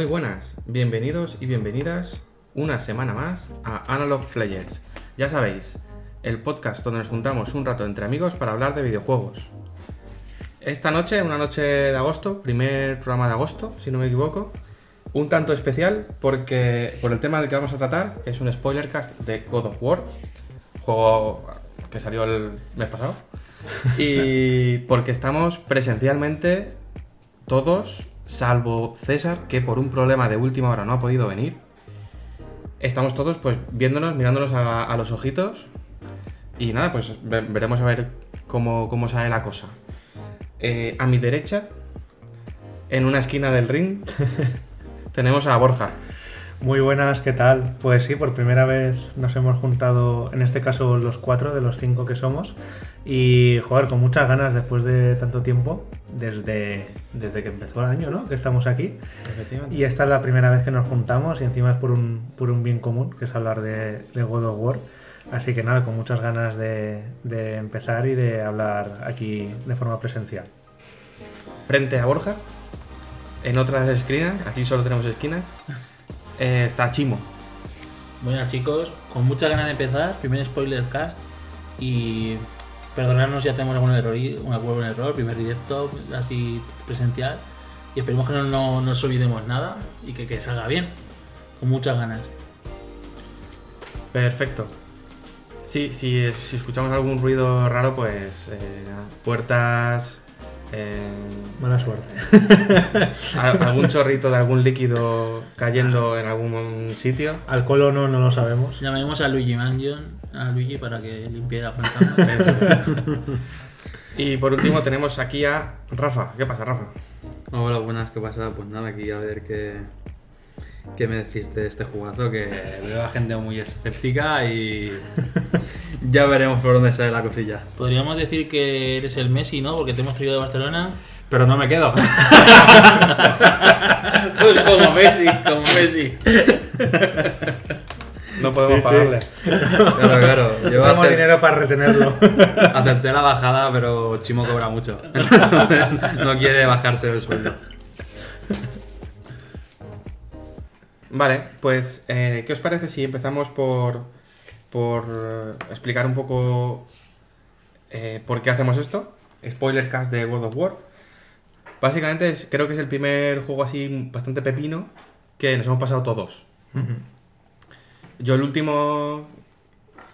Muy buenas, bienvenidos y bienvenidas una semana más a Analog Players. Ya sabéis, el podcast donde nos juntamos un rato entre amigos para hablar de videojuegos. Esta noche, una noche de agosto, primer programa de agosto, si no me equivoco, un tanto especial porque por el tema del que vamos a tratar es un spoilercast de God of War, juego que salió el mes pasado, y porque estamos presencialmente todos salvo César, que por un problema de última hora no ha podido venir. Estamos todos pues viéndonos, mirándonos a, los ojitos. Y nada, pues ve- veremos a ver cómo, cómo sale la cosa. Eh, a mi derecha, en una esquina del ring, tenemos a Borja. Muy buenas, ¿qué tal? Pues sí, por primera vez nos hemos juntado, en este caso los cuatro de los cinco que somos, y jugar con muchas ganas después de tanto tiempo, desde, desde que empezó el año, ¿no? Que estamos aquí. Y esta es la primera vez que nos juntamos y encima es por un, por un bien común, que es hablar de, de God of War. Así que nada, con muchas ganas de, de empezar y de hablar aquí de forma presencial. Frente a Borja, en otras esquinas, aquí solo tenemos esquinas, eh, está Chimo. Buenas chicos, con muchas ganas de empezar, primer spoiler cast y perdonarnos si ya tenemos algún error, un error, primer directo así presencial y esperemos que no, no nos olvidemos nada y que, salga bien, con muchas ganas. Perfecto. Sí, sí, si escuchamos algún ruido raro, pues eh, puertas, eh, Buena suerte. al- algún chorrito de algún líquido cayendo en algún sitio. Alcohol o no, no lo sabemos. Llamaremos a Luigi Mansion, a Luigi para que limpie la fantasma. Y por último tenemos aquí a Rafa. ¿Qué pasa, Rafa? Hola, buenas, ¿qué pasa? Pues nada, aquí a ver qué, qué me decís de este jugazo, que veo a gente muy escéptica y ya veremos por dónde sale la cosilla. Podríamos decir que eres el Messi, ¿no? Porque te hemos traído de Barcelona. Pero no me quedo. Pues como Messi, como Messi. No podemos Sí, sí. pagarle. Claro, claro. Yo acep- dinero para retenerlo. acepté la bajada, pero Chimo cobra mucho. no quiere bajarse el sueldo. Vale, pues, eh, ¿qué os parece si empezamos por, por explicar un poco eh, por qué hacemos esto? Spoiler cast de World of War. Básicamente es- creo que es el primer juego así bastante pepino que nos hemos pasado todos. Yo el último,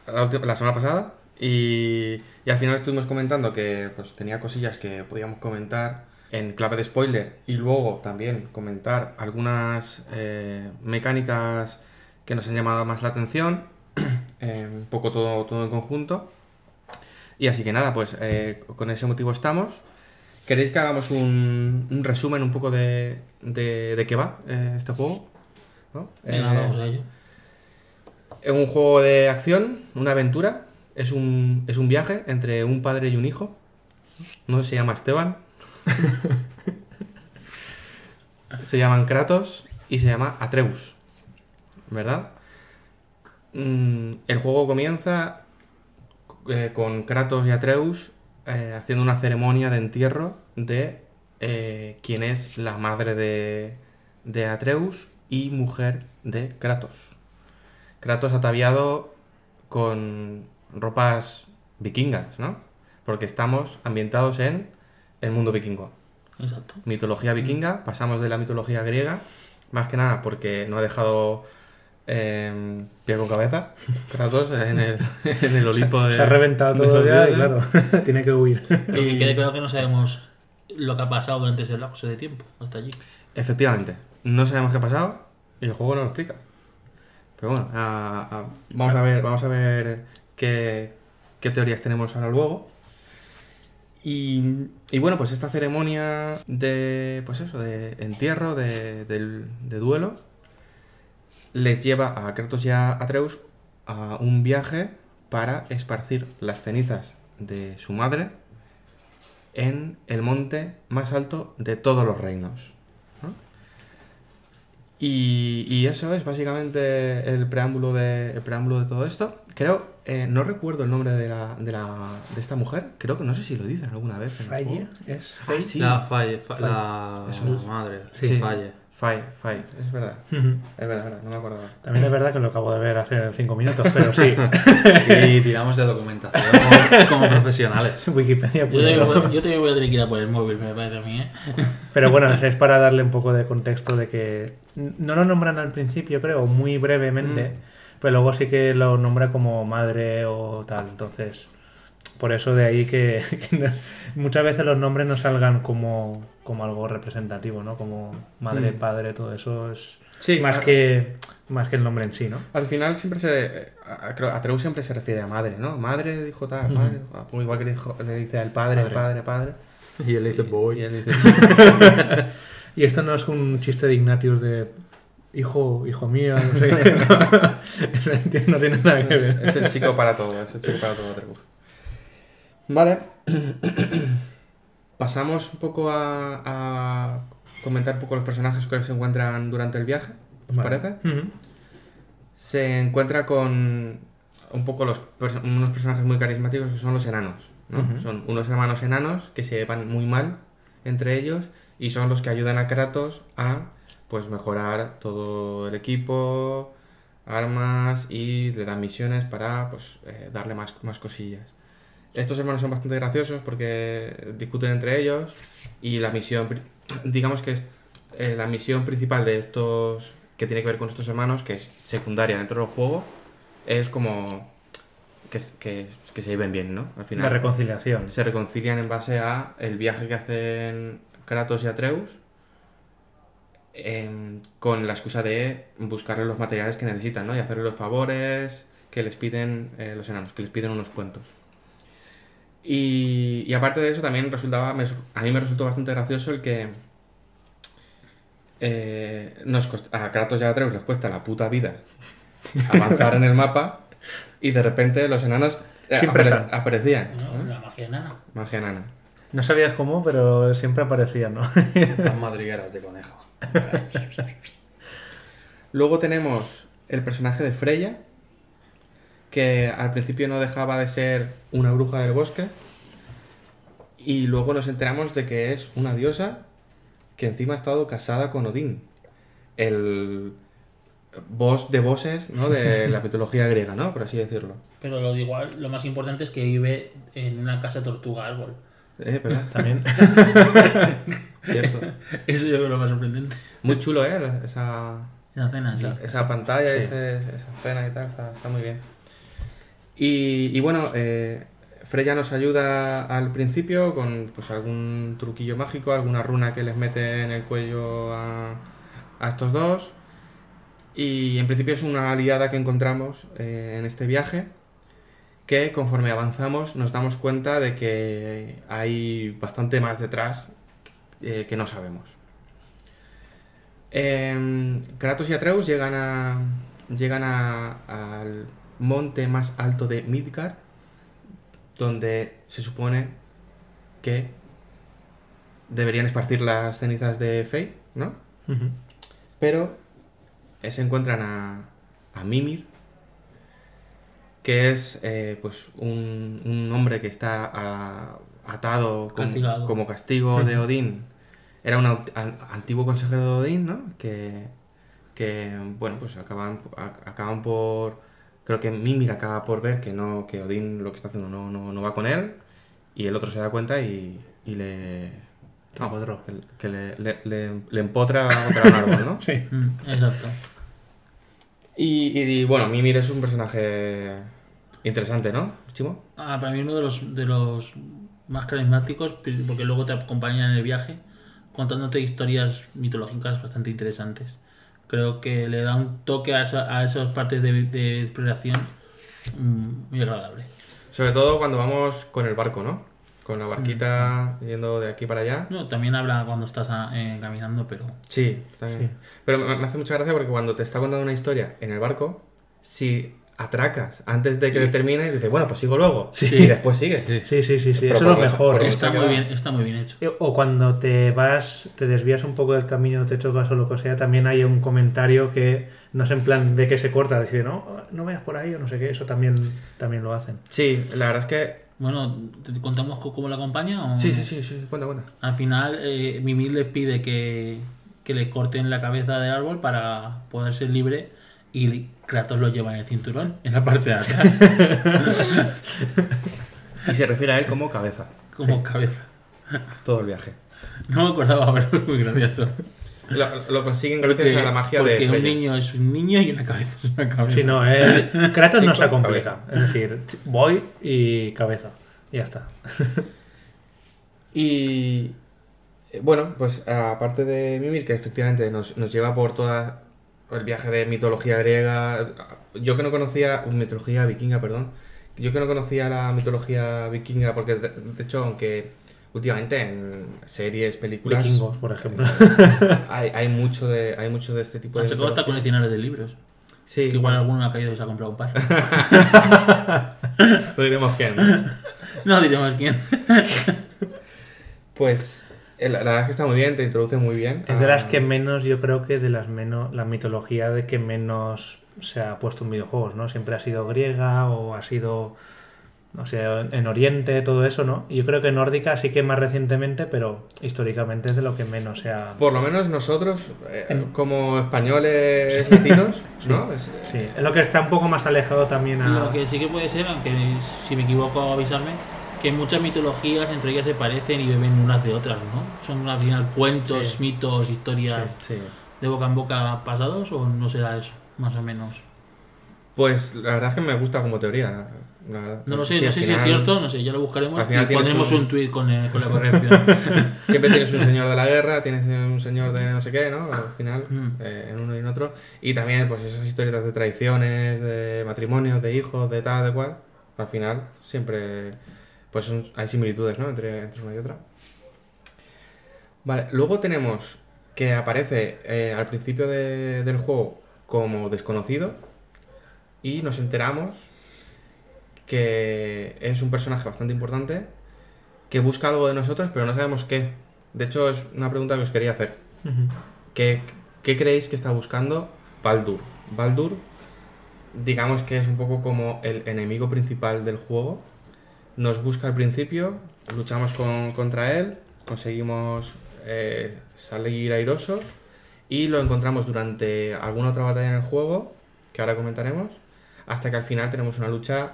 la, la semana pasada, y, y al final estuvimos comentando que pues, tenía cosillas que podíamos comentar en clave de spoiler y luego también comentar algunas eh, mecánicas que nos han llamado más la atención, eh, un poco todo, todo en conjunto. Y así que nada, pues eh, con ese motivo estamos. ¿Queréis que hagamos un, un resumen un poco de, de, de qué va este juego? ¿No? Venga, vamos a ello. es un juego de acción, una aventura. Es un, es un viaje entre un padre y un hijo. No se llama Esteban. se llaman Kratos y se llama Atreus. ¿Verdad? Mm, el juego comienza eh, con Kratos y Atreus eh, haciendo una ceremonia de entierro de eh, quien es la madre de, de Atreus y mujer de Kratos. Kratos ataviado con ropas vikingas, ¿no? Porque estamos ambientados en el mundo vikingo. Exacto. Mitología vikinga, pasamos de la mitología griega, más que nada porque no ha dejado eh, pie con cabeza, Kratos, en el, en el Olimpo de... Se ha reventado de todo ya y claro, tiene que huir. Pero Y- que quede claro que no sabemos lo que ha pasado durante ese lapso de tiempo, hasta allí. Efectivamente, no sabemos qué ha pasado y el juego no lo explica. Pero bueno, a- a- vamos a ver, vamos a ver qué, qué teorías tenemos ahora luego. Y, bueno, pues esta ceremonia de, pues eso, de entierro, de, del- de duelo, les lleva a Kratos y a Atreus a un viaje para esparcir las cenizas de su madre en el monte más alto de todos los reinos. Y, y eso es básicamente el preámbulo de, el preámbulo de todo esto. Creo, eh, no recuerdo el nombre de, la, de, la, de esta mujer. Creo que no sé si lo dicen alguna vez. en Falle, es Ah, sí. La falle, fa- Falle. la Eso es. madre, Sí. sí, falle. Fai, Fai, es verdad. Es verdad, verdad, no me acuerdo. También es verdad que lo acabo de ver hace cinco minutos, pero sí. Y tiramos de documentación como, como profesionales. Wikipedia. Yo también, voy- yo también voy a tener que ir a por el móvil, me parece a mí, ¿eh? Pero bueno, es- es para darle un poco de contexto de que no lo nombran al principio, creo, muy brevemente, pero luego sí que lo nombra como madre o tal. Entonces, por eso de ahí que, que no- muchas veces los nombres no salgan como, como algo representativo, ¿no? Como madre, Mm. padre, todo eso es Sí, más a- que más que el nombre en sí, ¿no? Al final siempre se. creo- Atreus siempre se refiere a madre, ¿no? Madre dijo tal, madre. igual que le, dijo- le dice al padre, Padre. padre, padre. Y él le dice Y voy. él dice. Y esto no es un chiste de Ignatius de hijo, hijo mío, no sé. No tiene nada que ver. es el chico para todo, es el chico para todo. Vale. Pasamos un poco a, a comentar un poco los personajes que se encuentran durante el viaje. ¿Os Vale. parece? Se encuentra con un poco los unos personajes muy carismáticos que son los enanos. Son unos hermanos enanos que se llevan muy mal entre ellos y son los que ayudan a Kratos a pues mejorar todo el equipo, armas y le dan misiones para pues eh, darle más, más cosillas. Estos hermanos son bastante graciosos porque discuten entre ellos y la misión, digamos que es eh, la misión principal de estos que tiene que ver con estos hermanos, que es secundaria dentro del juego, es como que, que, que se lleven bien, ¿no? Al La final reconciliación. se reconcilian en base a el viaje que hacen Kratos y Atreus em, con la excusa de buscarle los materiales que necesitan, ¿no? Y hacerle los favores que les piden eh, los enanos, que les piden unos cuentos. Y, y aparte de eso también resultaba, me- a mí me resultó bastante gracioso el que eh, nos cost- a Kratos y a Atreus les cuesta la puta vida avanzar en el mapa y de repente los enanos eh, apare- aparecían. No, ¿no? La magia enana. Magia enana. No sabías cómo, pero siempre aparecía, ¿no? Las madrigueras de conejo. Luego tenemos el personaje de Freya, que al principio no dejaba de ser una bruja del bosque. Y luego nos enteramos de que es una diosa que encima ha estado casada con Odín, el boss de bosses ¿no? de la mitología griega, ¿no? Por así decirlo. Pero lo de igual, lo más importante es que vive en una casa tortuga árbol. Eh, ¿verdad? También. Cierto. Eso yo creo que es lo más sorprendente. Muy chulo, ¿eh? Esa, La cena, sí. esa pantalla, Sí. ese- esa escena y tal, está, está muy bien. Y, y bueno, eh, Freya nos ayuda al principio con pues algún truquillo mágico, alguna runa que les mete en el cuello a, a estos dos. Y en principio es una aliada que encontramos eh, en este viaje que conforme avanzamos nos damos cuenta de que hay bastante más detrás eh, que no sabemos. Em, Kratos y Atreus llegan a llegan a- al monte más alto de Midgard, donde se supone que deberían esparcir las cenizas de Fey, ¿no? Pero eh, se encuentran a, a Mimir, que es eh, pues un, un hombre que está a- atado como castigo de. Odín. Era un antiguo consejero de Odín, ¿no? Que, que bueno, pues acaban, a- acaban por... Creo que Mimir acaba por ver que no que Odín lo que está haciendo no, no, no va con él y el otro se da cuenta y, y le... Empotró. que, que le, le, le- le empotra contra un árbol, ¿no? Sí. Mm, exacto. Y, y, bueno, Mimir es un personaje interesante, ¿no, Chimo? Ah, para mí uno de los, de los más carismáticos, porque luego te acompaña en el viaje contándote historias mitológicas bastante interesantes. Creo que le da un toque a, esa- a esas partes de, de exploración mm, muy agradable. Sobre todo cuando vamos con el barco, ¿no? con la barquita yendo de aquí para allá. No, también habla cuando estás ah, eh, caminando, pero. Sí, también. Sí. Pero me, me hace mucha gracia porque cuando te está contando una historia en el barco, si atracas antes de que termine, dices, bueno, pues sigo luego. Sí. Y después sigue. Sí. Sí, sí, sí, Eso es lo mejor. ¿eh? Está muy bien, está muy bien hecho. O cuando te vas, te desvías un poco del camino, te chocas o lo que sea, también hay un comentario que no es en plan de que se corta, decir, no, no vayas por ahí o no sé qué, eso también, también lo hacen. Sí, la verdad es que. Bueno, ¿te contamos co- cómo la acompaña? O... Sí, sí, sí, sí, cuenta, cuenta. Al final, eh, Mimir le pide que, que le corten la cabeza del árbol para poder ser libre y Kratos lo lleva en el cinturón, en la parte de atrás, Y se refiere a él como cabeza. como cabeza. Todo el viaje. No me acordaba, pero es muy gracioso. Lo, lo consiguen gracias Porque, a la magia porque de. un Freya. niño es un niño y una cabeza es una cabeza. Si no, es, Kratos no Sí, se complica. Es decir, voy y cabeza. Y ya está. Y eh, bueno, pues aparte de Mimir, que efectivamente nos, nos lleva por toda el viaje de mitología griega, yo que no conocía, uh, mitología vikinga, perdón, yo que no conocía la mitología vikinga, porque de, de hecho, aunque últimamente en series, películas, Vikingos, por ejemplo. hay, hay mucho de hay mucho de este tipo de Se acaba hasta coleccionables de libros. Sí, Que igual alguno ha caído y se ha comprado un par. no diremos quién. ¿no? no diremos quién. Pues la, verdad es que está muy bien, te introduce muy bien. Es de las que menos, yo creo que de las menos, la mitología de que menos se ha puesto en videojuegos, ¿no? Siempre ha sido griega o ha sido, no sé, en Oriente, todo eso, ¿no? Y yo creo que nórdica sí que más recientemente, pero históricamente es de lo que menos se ha... Por lo menos nosotros, eh, En- como españoles latinos, ¿no? Es- Sí, es lo que está un poco más alejado también a... Lo que sí que puede ser, aunque si me equivoco avisarme, que muchas mitologías entre ellas se parecen y beben unas de otras, ¿no? Son al final cuentos, Sí. mitos, historias sí. de boca en boca pasados o no será eso, más o menos. Pues la verdad es que me gusta como teoría. la verdad. No lo sé, no sé si es cierto, no sé, ya lo buscaremos al final y pondremos un- un, tuit con, con la corrección. Siempre tienes un señor de la guerra, tienes un señor de no sé qué, ¿no? Al final, Mm. eh, en uno y en otro. Y también, pues esas historietas de tradiciones, de matrimonios, de hijos, de tal, de cual. Al final, siempre, pues hay similitudes, ¿no? Entre, entre una y otra. Vale, luego tenemos que aparece eh, al principio de- del juego como desconocido y nos enteramos que es un personaje bastante importante que busca algo de nosotros pero no sabemos qué. De hecho es una pregunta que os quería hacer. ¿Qué, qué creéis que está buscando Baldur? Baldur, digamos que es un poco como el enemigo principal del juego. Nos busca al principio, luchamos con- contra él, conseguimos eh, salir airosos y lo encontramos durante alguna otra batalla en el juego, que ahora comentaremos, hasta que al final tenemos una lucha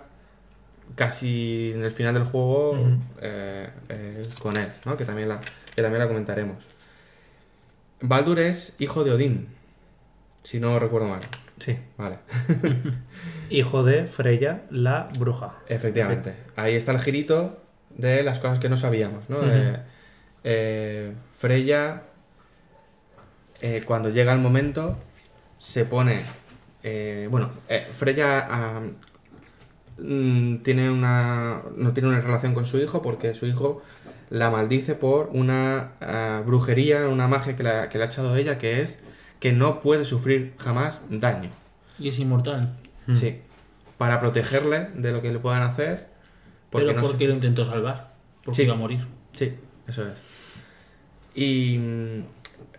casi en el final del juego eh, eh, con él, ¿no? que, también la, que también la comentaremos. Baldur es hijo de Odín, si no recuerdo mal. Sí. Vale, Hijo de Freya, la bruja. efectivamente. Ahí está el girito de las cosas que no sabíamos, ¿no? Eh, eh, Freya, eh, cuando llega el momento, se pone... eh, bueno, Freya mm, tiene una, no tiene una relación con su hijo porque su hijo la maldice por una ah, brujería, una magia que, la- que le ha echado ella, que es que no puede sufrir jamás daño. y es inmortal. Mm. Sí. Para protegerle de lo que le puedan hacer. Pero no porque se- lo intentó salvar. Porque Sí. iba a morir. Sí, eso es. Y.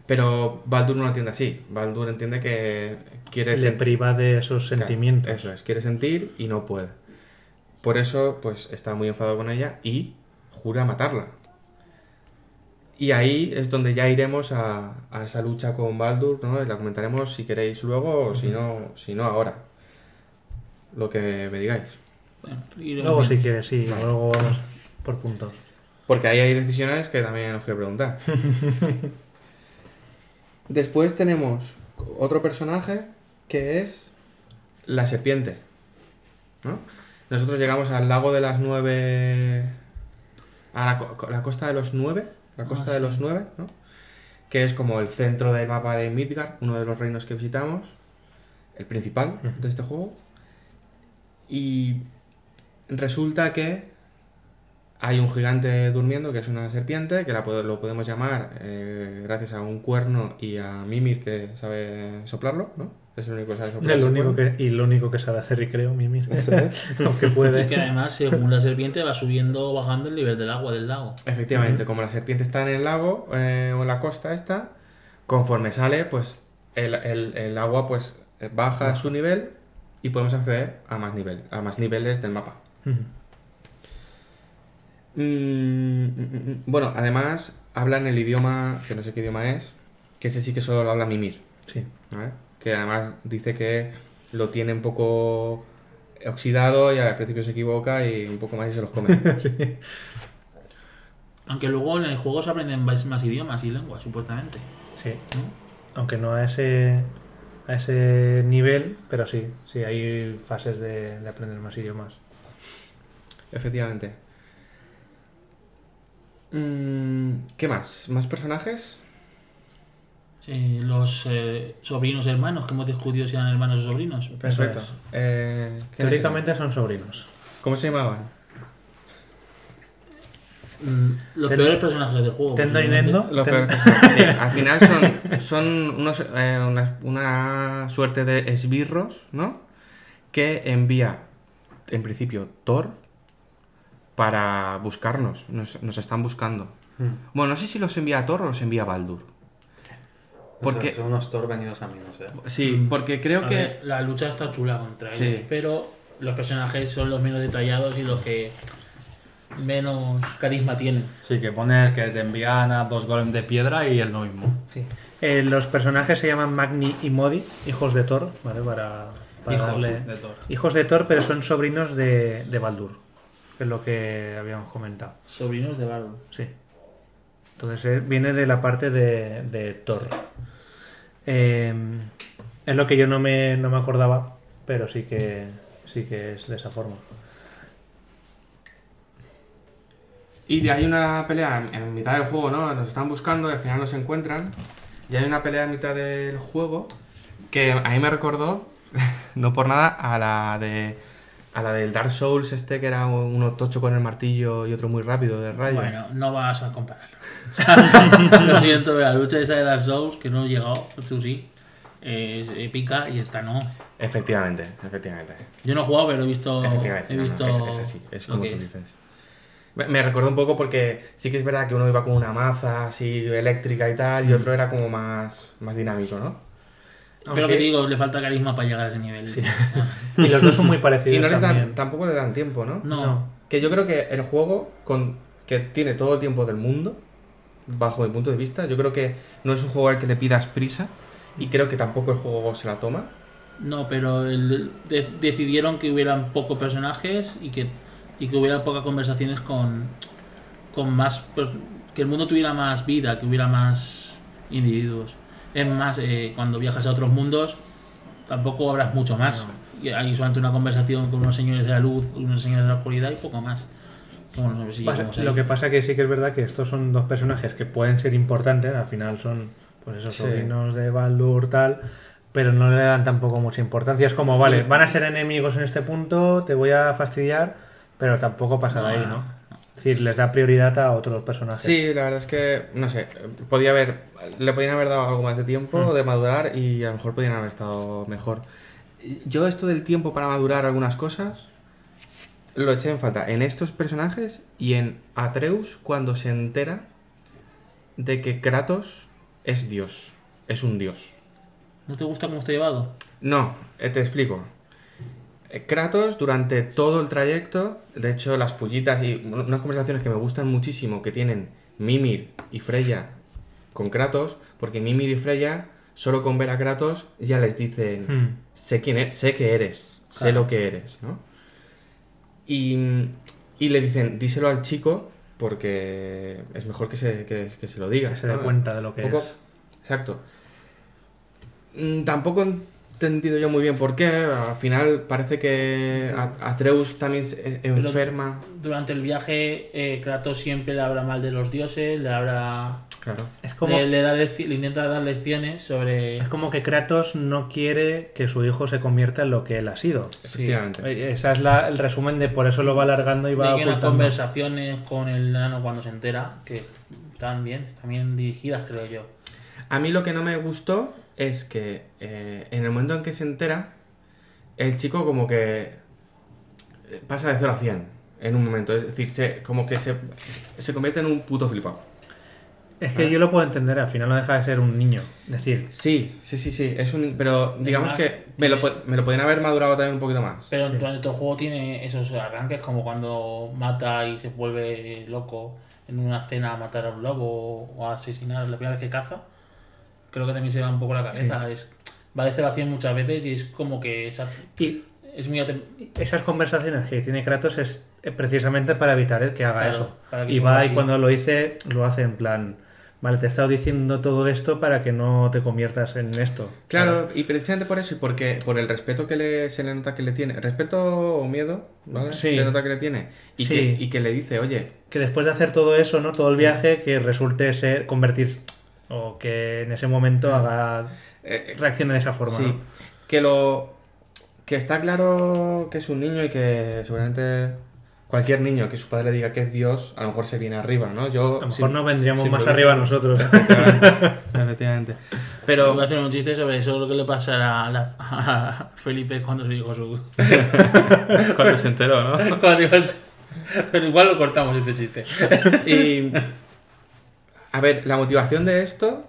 Pero Baldur no lo entiende así. Baldur entiende que quiere Le sen- priva de esos Claro, sentimientos. Eso es, quiere sentir y no puede. Por eso, pues está muy enfadado con ella y jura matarla. Y ahí es donde ya iremos a, a esa lucha con Baldur, ¿no? Y la comentaremos si queréis luego o si no, si no ahora. Lo que me digáis. Bueno, Luego si quieres, sí. Vale. Luego vamos por puntos. Porque ahí hay decisiones que también os quiero preguntar. Después tenemos otro personaje que es la serpiente. ¿no? Nosotros llegamos al lago de las nueve. a la, co- la costa de los nueve. La costa Ah, de los nueve, ¿no? Que es como el centro del mapa de Midgard, uno de los reinos que visitamos. El principal de este juego. Y resulta que hay un gigante durmiendo que es una serpiente, que la lo podemos llamar eh, gracias a un cuerno y a Mimir que sabe soplarlo, ¿no? Es el único que único que, y lo único que sabe hacer recreo, Mimir. Eso es. Aunque Y puede. que además, según la serpiente, va subiendo o bajando el nivel del agua del lago. Efectivamente, como la serpiente está en el lago eh, o en la costa esta, conforme sale, pues el, el- el agua pues baja su nivel y podemos acceder a más nivel, a más niveles del mapa. Mm, mm, mm. bueno, además hablan el idioma, que no sé qué idioma es, que ese sí que solo lo habla Mimir, Sí. ¿vale? Que además dice que lo tiene un poco oxidado y al principio se equivoca y un poco más y se los come. Sí. Aunque luego en el juego se aprenden más, más idiomas y lenguas, supuestamente. Sí. ¿no? Aunque no a ese a ese nivel, pero sí, sí, hay fases de, de aprender más idiomas. Efectivamente. Mm, ¿Qué más? ¿Más personajes? Eh, los eh, sobrinos hermanos, que hemos discutido si eran hermanos o sobrinos. Perfecto. es. Eh, ¿qué Teóricamente son sobrinos. ¿Cómo se llamaban? Mm, Los peores personajes del juego. Tendo y. Nendo. Los Ten- peores personajes. Sí, al final son, son unos, eh, una, una suerte de esbirros, ¿no? Que envía, en principio, Thor para buscarnos. Nos, nos están buscando. Bueno, no sé si los envía Thor o los envía Baldur. Porque- son unos Thor venidos a menos, eh. Sí, porque creo A que... ver, la lucha está chula contra Sí. ellos, pero los personajes son los menos detallados y los que menos carisma tienen. Sí, que pones que te envían a dos golems de piedra y es lo mismo. Sí. Eh, los personajes se llaman Magni y Modi, hijos de Thor, ¿vale? Para, para Hijos darle- de Thor. Hijos de Thor, pero son sobrinos de, de Baldur, que es lo que habíamos comentado. Sobrinos de Bardo. Sí. Entonces eh, viene de la parte de, de Thor. Eh, es lo que yo no me, no me acordaba, pero sí que, sí que es de esa forma. Y hay una pelea en, mitad del juego, ¿no? Nos están buscando al final nos encuentran. Y hay una pelea en mitad del juego que a mí me recordó, no por nada, a la de a la del Dark Souls este que era uno tocho con el martillo y otro muy rápido de rayo. Bueno, no vas a compararlo. Lo siento, la lucha esa de Dark Souls, que no he llegado, tú sí, es épica y esta no. Efectivamente, efectivamente. Yo no he jugado, pero he visto. Efectivamente. He no, no, visto es, es así, es como tú es. dices. Me, recordó un poco porque sí que es verdad que uno iba con una maza así eléctrica y tal, Mm. y otro era como más, más dinámico, ¿no? Pero que digo, le falta carisma para llegar a ese nivel. Sí. Y los dos son muy parecidos Y no les también. dan, tampoco le dan tiempo, ¿no? No. No. Que yo creo que el juego, con, que tiene todo el tiempo del mundo, bajo mi punto de vista, yo creo que no es un juego al que le pidas prisa, y creo que tampoco el juego se la toma. No, pero el- de- decidieron que hubieran pocos personajes y que, y que hubiera pocas conversaciones con, con más. pues, que el mundo tuviera más vida, que hubiera más individuos. Es más, eh, cuando viajas a otros mundos, tampoco habrás mucho más. Y hay solamente una conversación con unos señores de la luz, unos señores de la oscuridad y poco más. Bueno, no sé si Pasa- llegamos ahí. lo que pasa que sí que es verdad que estos son dos personajes que pueden ser importantes, al final son pues esos Sí. sobrinos de Baldur tal, pero no le dan tampoco mucha importancia. Es como, vale, Sí. van a ser enemigos en este punto, te voy a fastidiar, pero tampoco pasa de No, ahí, no, ¿no? no. Es decir, les da prioridad a otros personajes. Sí, la verdad es que, no sé, podía haber, le podían haber dado algo más de tiempo Mm. de madurar y a lo mejor podían haber estado mejor. Yo esto del tiempo para madurar algunas cosas lo eché en falta en estos personajes y en Atreus cuando se entera de que Kratos es Dios, es un Dios. ¿No te gusta cómo está llevado? No, eh, te explico. Eh, Kratos, durante todo el trayecto, de hecho, las pullitas y un- unas conversaciones que me gustan muchísimo que tienen Mimir y Freya con Kratos, porque Mimir y Freya, solo con ver a Kratos, ya les dicen: Hmm. Sé quién eres, sé que eres, sé lo que eres, ¿no? Y, y le dicen: Díselo al chico, porque es mejor que se, que, que se lo diga. Que se dé cuenta de lo que Poco- es. Exacto. Mm, Tampoco entendido yo muy bien por qué. Al final parece que Atreus también se- es enferma. Durante el viaje, eh, Kratos siempre le habla mal de los dioses, le habla Claro. Es como, Le, le da le intenta dar lecciones sobre. es como que Kratos no quiere que su hijo se convierta en lo que él ha sido. Efectivamente. Eh, Esa es la- el resumen de por eso lo va alargando y va Hay unas conversaciones con el nano cuando se entera que están bien, están bien dirigidas, creo yo. A mí lo que no me gustó es que eh, en el momento en que se entera, el chico como que eh, pasa de 0 a 100 en un momento. Es decir, se, como que se, se convierte en un puto flipado. Es que yo lo puedo entender, al final no deja de ser un niño. Es decir, Sí, sí, sí, sí. Es un, pero digamos Además, que me lo, tiene- me lo podrían haber madurado también un poquito más. Pero Sí. durante todo el juego tiene esos arranques como cuando mata y se vuelve loco en una cena a matar a un lobo o a asesinar la primera vez que caza. Creo que también se va un poco la cabeza. Es, va de cero a 100 muchas veces y es como que esa- y es muy atem- esas conversaciones que tiene Kratos es precisamente para evitar el que haga Claro, eso. para que Y va y cuando lo dice, lo hace en plan, vale, te he estado diciendo todo esto para que no te conviertas en esto. Claro, y precisamente por eso y porque por el respeto que le, se le nota que le tiene, respeto o miedo, ¿vale? Sí. Se nota que le tiene y, Sí. que, y que le dice, oye, Que después de hacer todo eso, ¿no? Todo el viaje, que resulte ser convertirse o que en ese momento haga eh, reaccione de esa forma. sí, ¿no? que lo que está claro que es un niño y que seguramente cualquier niño que su padre le diga que es Dios, a lo mejor se viene arriba, ¿no? Yo A lo mejor no vendríamos más arriba nosotros. Efectivamente, efectivamente. Pero Voy a hacer un chiste sobre eso, lo que le pasará a, la- a Felipe cuando se dijo su. cuando se enteró, ¿no? cuando dijo Pero igual lo cortamos este chiste. Y. A ver, la motivación de esto,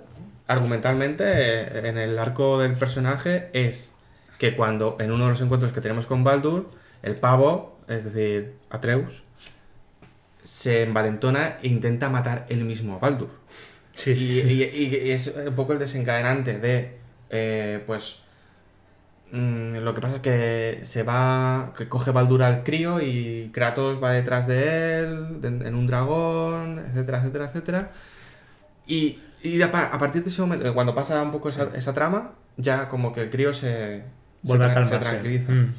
argumentalmente, eh, en el arco del personaje, es que cuando en uno de los encuentros que tenemos con Baldur, el pavo, es decir, Atreus, se envalentona e intenta matar él mismo a Baldur. Sí, Y, sí. y- y es un poco el desencadenante de, eh, pues, mm, lo que pasa es que se va, que coge Baldur al crío y Kratos va detrás de él, en un dragón, etcétera, etcétera, etcétera. Y, y a, pa- a partir de ese momento, cuando pasa un poco esa, esa trama, ya como que el crío se, se, tra- se tranquiliza. Mm.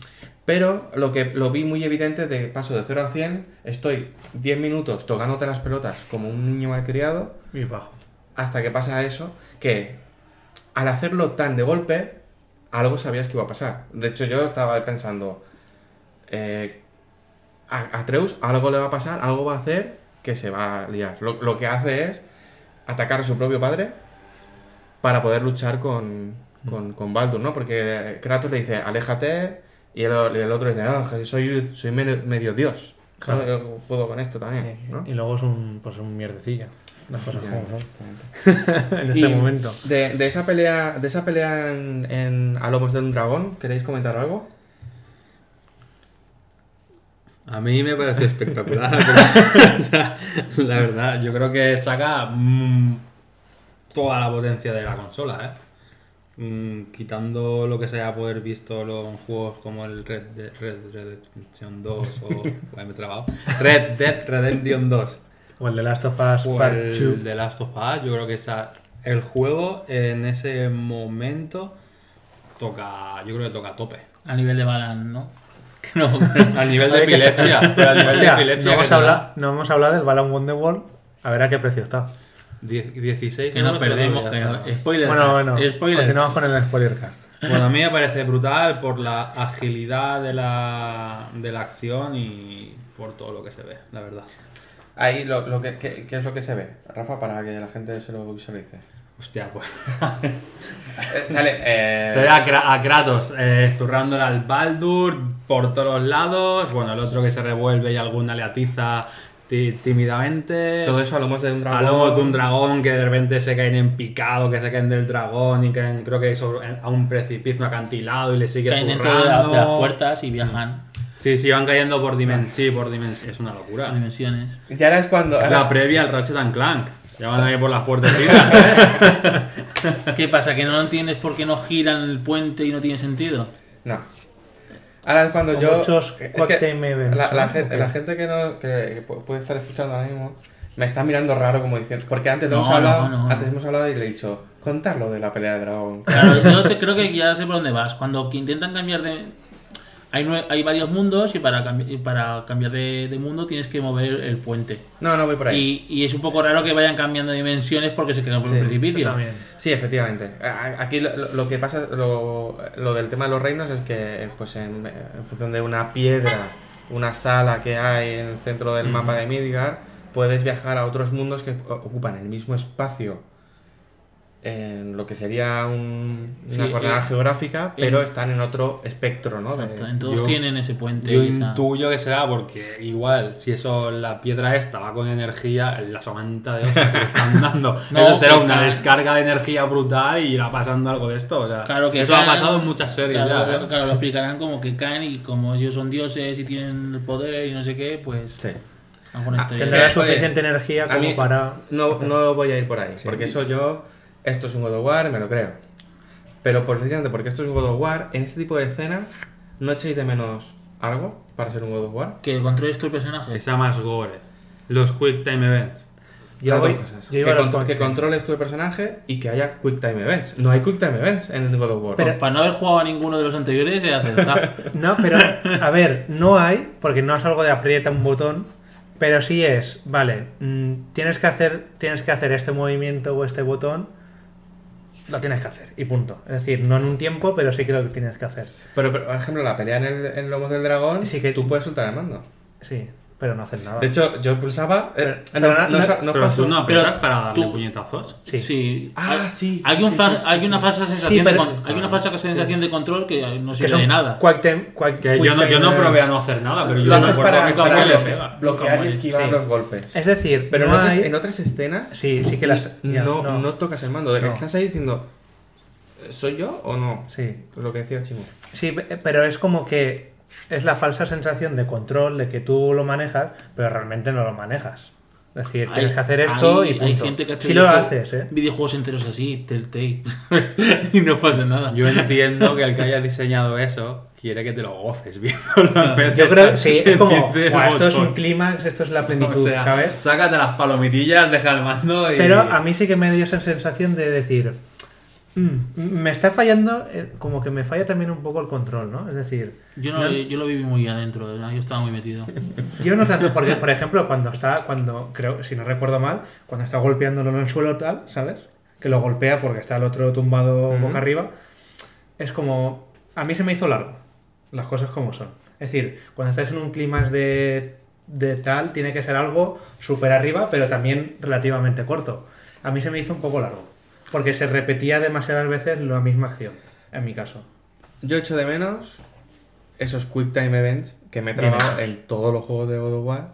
Pero lo que lo vi muy evidente de paso de 0 a 100, estoy 10 minutos tocándote las pelotas como un niño malcriado Y bajo. hasta que pasa eso, que al hacerlo tan de golpe, algo sabías que iba a pasar. De hecho, yo estaba pensando, eh, a Atreus algo le va a pasar, algo va a hacer que se va a liar. Lo, lo que hace es atacar a su propio padre para poder luchar con, con, con Baldur, ¿no? Porque Kratos le dice, aléjate, y el, otro dice, no, soy, soy medio, medio dios. Claro. puedo con esto también, ¿no? Y luego es un, pues un mierdecilla. Las cosas como en este Y momento. De, de esa pelea, de esa pelea en, en A Lobos de un Dragón, ¿queréis comentar algo? A mí me parece espectacular. pero, o sea, la verdad, yo creo que saca mm, toda la potencia de la consola, ¿eh? Mm, quitando lo que se haya poder visto en juegos como el Red Dead Red Redemption 2 o... Me trabado. Red Dead Redemption 2 O el de Last of Us o Part el 2. de Last of Us, yo creo que esa, el juego en ese momento toca, yo creo que toca a tope. A nivel de Balan, ¿no? No. A nivel de epilepsia, pero a nivel de epilepsia no, hemos hablado, no hemos hablado del Balan Wonderworld. A ver a qué precio está. Die- 16 que nos euros, pero perdemos. ya Que está. no. Spoiler. Bueno, bueno. Spoiler. Continuamos con el Spoilercast. Bueno, a mí me parece brutal por la agilidad de la, de la acción y por todo lo que se ve, la verdad. Ahí, lo, lo que, ¿qué, qué es lo que se ve? Rafa, para que la gente se lo visualice. Hostia, pues. Eh, sale, eh, Se ve a, a Kratos eh, zurrándole al Baldur por todos lados. Bueno, el otro que se revuelve y alguna le atiza tí- tímidamente. todo eso a lomos de un A dragón. lomos de un dragón que de repente se caen en picado, que se caen del dragón y caen, creo que sobre, a un precipicio, un acantilado y le sigue Caen dentro de, la- zurrando. de las puertas y viajan Sí, sí, van cayendo por dimensiones. Sí, por dimensiones. Es una locura. a dimensiones. Y ahora es cuando... Es la previa al Ratchet and Clank. Ya van a ir por las puertas ¿eh? ¿Qué pasa? ¿Que no entiendes por qué no giran el puente y no tiene sentido? No. Ahora es cuando Con yo... muchos es que events, la, la ¿no? gente, la gente que, no, que pu- puede estar escuchando ahora mismo me está mirando raro como diciendo... Porque antes, No, hemos hablado, no, no. antes hemos hablado y le he dicho, contar lo de la pelea de dragón. Claro, yo te- creo que ya sé por dónde vas. Cuando intentan cambiar de. Hay, hay varios mundos y para, cambi- y para cambiar de, de mundo tienes que mover el puente. No, no voy por ahí. Y, y es un poco raro que vayan cambiando de dimensiones porque se quedan por Sí, un precipicio. también. Sí, efectivamente. A- Aquí lo, que pasa, lo, lo del tema de los reinos es que, pues en, en función de una piedra, una sala que hay en el centro del mapa de Midgar, puedes viajar a otros mundos que ocupan el mismo espacio en lo que sería un- una Sí, coordenada eh, geográfica, pero en- están en otro espectro, ¿no? De- Exacto, en todos yo- tienen ese puente. Yo esa- intuyo que será porque igual, si eso, la piedra esta va con energía, la somanta de hoja que le están dando, No, eso será una descarga de energía brutal y irá pasando algo de esto. O sea, Claro que eso caen- ha pasado en muchas series claro, ya. ¿eh? claro, lo explicarán como que caen y como ellos son dioses y tienen el poder y no sé qué, pues Sí. Ah. Tendrá suficiente energía como mí para. No, no voy a ir por ahí, porque eso yo, esto es un God of War, me lo creo. Pero por- precisamente porque esto es un God of War, en este tipo de escenas, ¿no echéis de menos algo para ser un God of War? Que controles tu personaje. Que sea más gore. Los Quick Time Events. Yo voy- dos cosas. yo Que, con- que controles tu personaje y que haya Quick Time Events. No hay Quick Time Events en el God of War. Pero- Para no haber jugado a ninguno de los anteriores, se. No, pero a ver, no hay, porque no es algo de aprieta un botón, pero sí es, vale, mm, tienes que hacer, tienes que hacer este movimiento o este botón, lo tienes que hacer y punto. Es decir, no en un tiempo, pero sí que lo tienes que hacer. Pero, pero, por ejemplo, la pelea en el en Lomos del Dragón, Sí que- tú puedes soltar el mando. Sí, pero no haces nada. De hecho, yo pulsaba. eh, Pero- no, pero no, no- sa- no pero pero para darle tú- puñetazos. Sí. Ah, sí, Hay, sí, un sí, fa- sí, hay sí, una sí. falsa sensación, de, sí. con- hay una falsa sensación de control que no sirve de nada. quick time- quick- Que yo no, yo no probé a no hacer nada, pero yo Lo me haces acuerdo para, que para le pega. bloquear y Sí. esquivar los golpes. Es decir, Pero en, no otras, en otras escenas Sí, sí que las... ya, no, no. tocas el mando. Estás ahí diciendo, ¿soy yo o no? Sí. Pues lo que decía Chimo. Sí, pe- pero es como que es la falsa sensación de control, de que tú lo manejas, pero realmente no lo manejas. Es decir, tienes que hacer esto hay- y punto. Hay gente que ha hecho si lo haces, ¿eh? videojuegos enteros así, Telltale, y no pasa nada. Yo entiendo que el que haya diseñado eso quiere que te lo goces de Yo creo sí, es como, pendiente del "Buah, esto es un botón". clímax, esto es la O plenitud, sea, ¿sabes? Sácate las palomitillas, deja el mando y. Pero a mí sí que me dio esa sensación de decir, "Mm, me está fallando, eh, como que me falla también un poco el control, ¿no? Es decir, Yo, no, no- yo lo viví muy adentro, ¿verdad? yo estaba muy metido. Yo no tanto, porque, por ejemplo, cuando está, cuando, creo, si no recuerdo mal, cuando está golpeándolo en el suelo tal, ¿sabes? Que lo golpea porque está el otro tumbado boca arriba. Es como, a mí se me hizo largo, las cosas como son. Es decir, cuando estás en un clima de, de tal, tiene que ser algo súper arriba, pero también relativamente corto. A mí se me hizo un poco largo, porque se repetía demasiadas veces la misma acción, en mi caso. Yo echo de menos esos Quick Time Events que me he trabado en todos los juegos de God of War.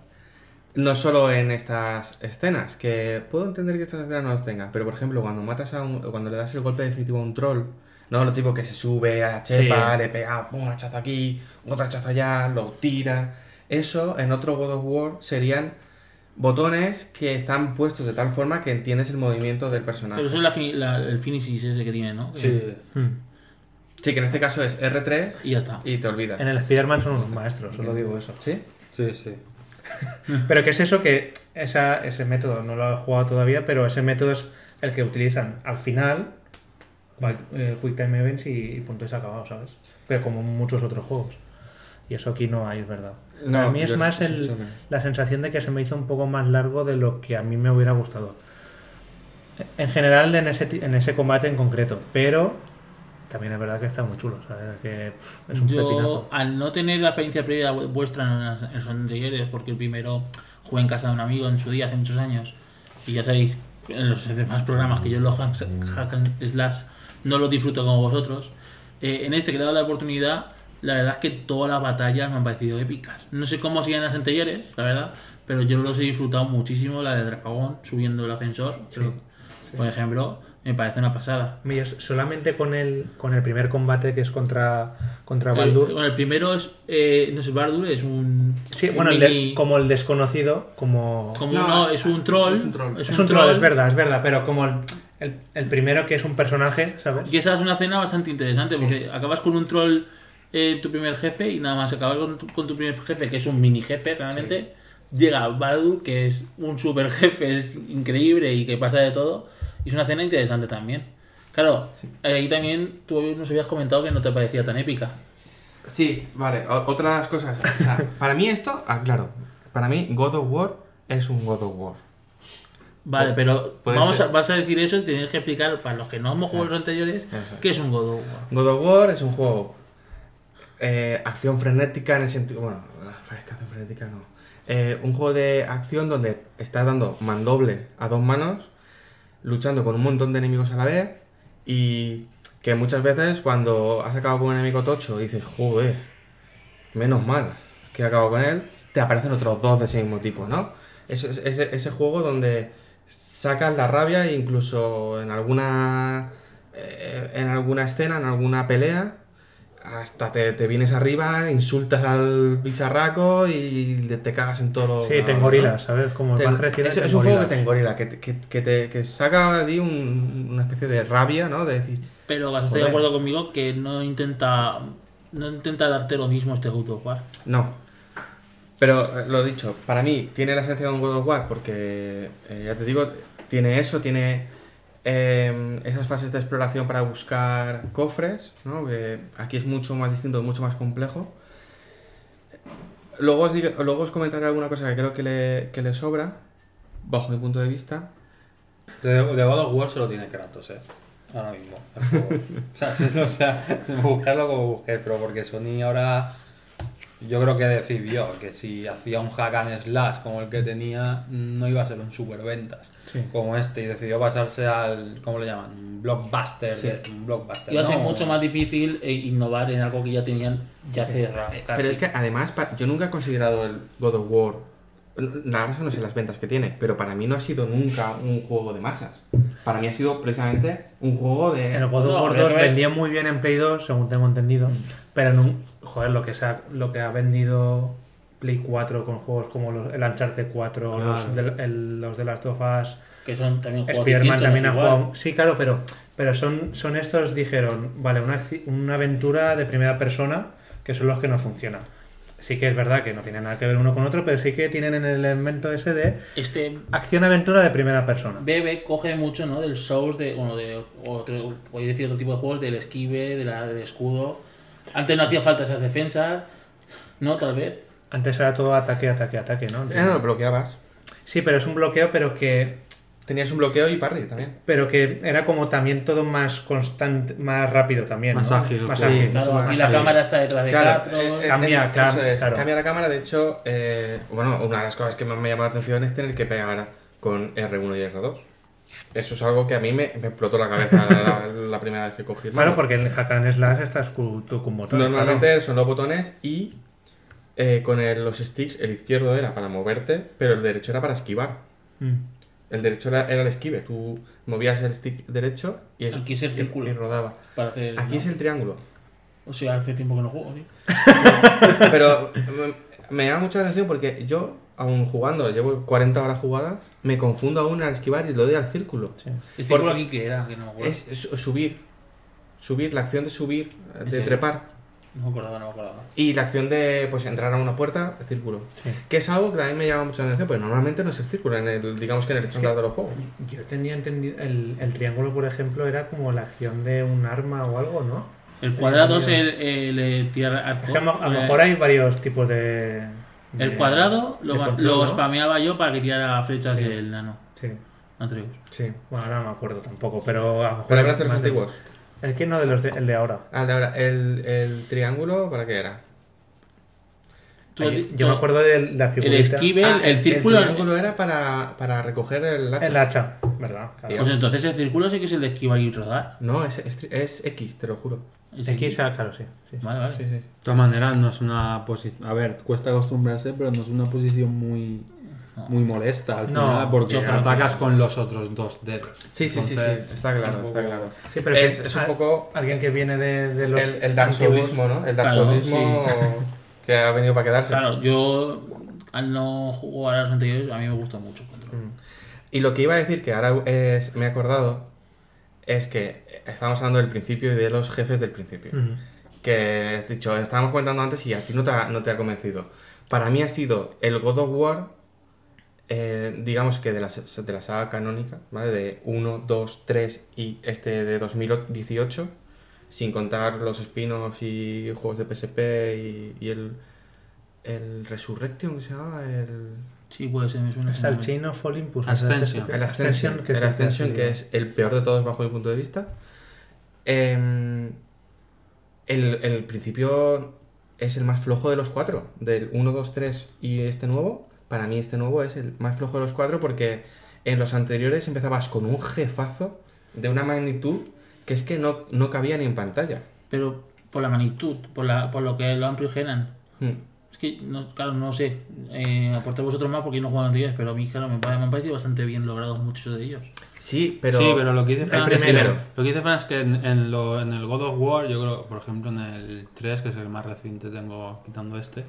No solo en estas escenas, que puedo entender que estas escenas no los tengan, pero por ejemplo, cuando matas a un, cuando le das el golpe definitivo a un troll, no lo tipo que se sube a la chepa, Sí. le pega un hachazo aquí, otro hachazo allá, lo tira. Eso en otro God of War serían botones que están puestos de tal forma que entiendes el movimiento del personaje. Pero eso es la, fi- la- el finishes ese que tiene, ¿no? Sí. Hmm. Sí, que en este caso es R3 Y ya está. y te olvidas. En el Spider-Man son unos maestros, solo digo eso. ¿Sí? Sí, sí. Pero ¿qué es eso? Que esa, ese método, no lo he jugado todavía, pero ese método es el que utilizan al final, el Quick Time Events y, y punto y se ha acabado, ¿sabes? Pero como muchos otros juegos. Y eso aquí no hay, es verdad. No, a mí es más el- menos. la sensación de que se me hizo un poco más largo de lo que a mí me hubiera gustado. En general en ese, en ese combate en concreto, pero también es verdad que está muy chulo, ¿sabes? Que pff, es un Yo, pepinazo. al no tener la experiencia previa vu- vuestra en, los anteriores, porque el primero jugué en casa de un amigo en su día, hace muchos años, y ya sabéis, en los demás programas que yo los hack, hack and slash no los disfruto como vosotros, eh, en este que le he dado la oportunidad, la verdad es que todas las batallas me han parecido épicas. No sé cómo siguen las anteriores, la verdad, pero yo los he disfrutado muchísimo, la de Dragón subiendo el ascensor, creo- por ejemplo, me parece una pasada. Mira, solamente con el, con el primer combate que es contra, contra El, Baldur. bueno, el primero es, eh, no sé, Bardur es un. Sí, un bueno, el de- como el desconocido, como... como No, no, es un troll. es un troll. es un troll, es verdad, es verdad, pero como el, el- el primero que es un personaje, ¿sabes? Y esa es una escena bastante interesante porque acabas con un troll, eh, tu primer jefe, y nada más acabas con tu, con tu primer jefe, que es un mini jefe realmente. Llega Baldur, que es un super jefe, es increíble y que pasa de todo. Y es una escena interesante también. Claro, ahí también tú nos habías comentado que no te parecía tan épica. Sí, vale, o- otras cosas. O sea, para mí esto, ah, claro, para mí God of War es un God of War. Vale, pero vamos a, vas a decir eso y tienes que explicar para los que no hemos jugado los anteriores Eso. qué es un God of War. God of War es un juego eh, acción frenética en el sentido. Bueno, ah, es que acción frenética no. Eh, un juego de acción donde estás dando mandoble a dos manos, luchando con un montón de enemigos a la vez y que muchas veces cuando has acabado con un enemigo tocho dices, joder, menos mal que he acabado con él, te aparecen otros dos de ese mismo tipo, ¿no? Es, es- ese, ese juego donde sacas la rabia e incluso en alguna eh, en alguna escena, en alguna pelea, hasta te, te vienes arriba, insultas al bicharraco y te cagas en todo. Sí, te engorilas, ¿sabes? Como Te- vas creciendo. es, un juego que te engorila, que, te- que, que te que saca de ti un- una especie de rabia, ¿no? De decir, Pero vas a estar de acuerdo conmigo que no intenta no intenta darte lo mismo este God of War. no. Pero eh, lo dicho, para mí tiene la esencia de un God of War porque, eh, ya te digo, tiene eso, tiene eh, esas fases de exploración para buscar cofres, ¿no? Que aquí es mucho más distinto, mucho más complejo. Luego os, digo- luego os comentaré alguna cosa que creo que le, que le sobra, bajo mi punto de vista. De, de God of War solo tiene Kratos, eh. Ahora mismo. sea, o sea, buscarlo como busqué, pero porque Sony ahora. Yo creo que decidió que si hacía un hack and slash como el que tenía, no iba a ser un superventas Sí. como este y decidió pasarse al. ¿Cómo le llaman? Un blockbuster. Sí. de- un blockbuster. Iba a ser ¿no? mucho más difícil eh, innovar en algo que ya tenían ya cerrado. Pero casi. es que además, yo nunca he considerado el God of War. La verdad es que no sé las ventas que tiene, pero para mí no ha sido nunca un juego de masas. Para mí ha sido precisamente un juego de. El God of War pero 2 que- vendía muy bien en Play 2, según tengo entendido. Pero no, joder, lo que, se ha, lo que ha vendido Play 4 con juegos como los- el Uncharted 4, los, Claro. de, el- los de las Tofas, que son también juegos Spider-Man también ha jugado. Sí, claro, pero, pero son, son estos, dijeron, vale, una, una aventura de primera persona, que son los que no funcionan. Sí que es verdad que no tienen nada que ver uno con otro, pero sí que tienen el elemento ese de Este acción-aventura de primera persona. BB coge mucho ¿no? del Souls, de, bueno, de otro, a decir otro tipo de juegos, del esquive, de la, del escudo. Antes no hacía falta esas defensas, no, tal vez. Antes era todo ataque, ataque, ataque, ¿no? Eh, no, bloqueabas. Sí, pero es un bloqueo, pero que Tenías un bloqueo y parry también. pero que era como también todo más constante, más rápido también. Más ¿no? ágil, Más sí, ágil. Claro, más aquí la ágil. cámara está detrás de Claro, eh, eh, Cambia, es, claro. Cambia la cámara, de hecho, eh, bueno, una de las cosas que más me llama la atención es tener que pegar con R1 y R2. Eso es algo que a mí me, me explotó la cabeza la, la primera vez que cogí el Claro, porque en el hack and slash estás con, tú con botón. Normalmente son los botones y eh, con el- los sticks, el izquierdo era para moverte, pero el derecho era para esquivar. Mm. El derecho era, era el esquive. Tú movías el stick derecho y, eso, Aquí es el círculo. y rodaba. Para hacer, Aquí ¿no? es el triángulo. O sea, hace tiempo que no juego, ¿sí? Pero me, me llama mucho la atención porque yo, aún jugando, llevo 40 horas jugadas, me confundo aún al esquivar y lo doy al círculo. Sí. ¿El círculo aquí que era? Que no me acuerdo. Es su- subir. Subir, la acción de subir, ¿En de serio? trepar. No me acordaba, no me acordaba. Y la acción de pues entrar a una puerta, el círculo. Sí. Que es algo que también me llama mucho la atención, porque normalmente no es el círculo, en el, digamos que en el estándar de los juegos. Yo tenía entendido, el, el triángulo, por ejemplo, era como la acción de un arma o algo, ¿no? El cuadrado es el, el, eh, Es que a, lo- lo Eh, mejor hay varios tipos de... El cuadrado lo, control, lo ¿no? spameaba yo para que tirara flechas Sí. el nano. Sí. Atreus. Sí. Bueno, ahora no me acuerdo tampoco, pero a lo mejor... Hablas de antiguos. El que no de los de, el de ahora. Ah, de ahora, el, el triángulo, ¿para qué era? Yo, me acuerdo de la El figurita. esquive, Ah, el, círculo. El triángulo era para, para recoger el hacha. El hacha, ¿verdad? Claro. Pues entonces el círculo sí que es el de esquivar y rodar. No, es, es, es X, te lo juro. Es X, ah, claro, sí. sí. Vale, vale. Sí, sí. De todas maneras, no es una posición. A ver, cuesta acostumbrarse, pero no es una posición muy. Muy molesta al No, final, porque yo creo atacas con los otros dos dedos. Sí, sí, sí, sí, está claro, está claro. Sí, pero es, es un a- poco Alguien que viene de, de los... el, el Soulsismo, ¿no? El Dark Claro, que ha venido para quedarse. Claro, yo al no jugar a los anteriores, a mí me gustó mucho Control. Mm. Y lo que iba a decir, que ahora es- me he acordado, es que estábamos hablando del principio y de los jefes del principio. Que has dicho, estábamos comentando antes y a ti no te ha, no te ha convencido. Para mí ha sido el God of War, eh, digamos que de la, de la saga canónica, ¿vale? De 1, 2, 3 y este de 2018, sin contar los spin-offs y juegos de PSP y, y el, el Resurrection, que se llama? El, Sí, puede ser, me suena. Está el Chain of Olympus. Ascension. el Ascension, que el Ascension, el que es el peor de todos bajo mi punto de vista. Em, el, el principio es el más flojo de los cuatro, del 1, 2, 3 y este nuevo. Para mí este nuevo es el más flojo de los cuatro porque en los anteriores empezabas con un jefazo de una magnitud que es que no, no cabía ni en pantalla. Pero por la magnitud, por, la, por lo que lo amplio. Hmm. Es que, no, claro, no sé. Eh, aporté vosotros más porque yo no juego anteriores, pero a mí, claro, me, me han parecido bastante bien logrados muchos de ellos. Sí, pero... sí, pero lo que dice Fran es, primero. lo que dice Fran es que en, en lo- en el God of War, yo creo, por ejemplo, en el 3, que es el más reciente, tengo quitando este,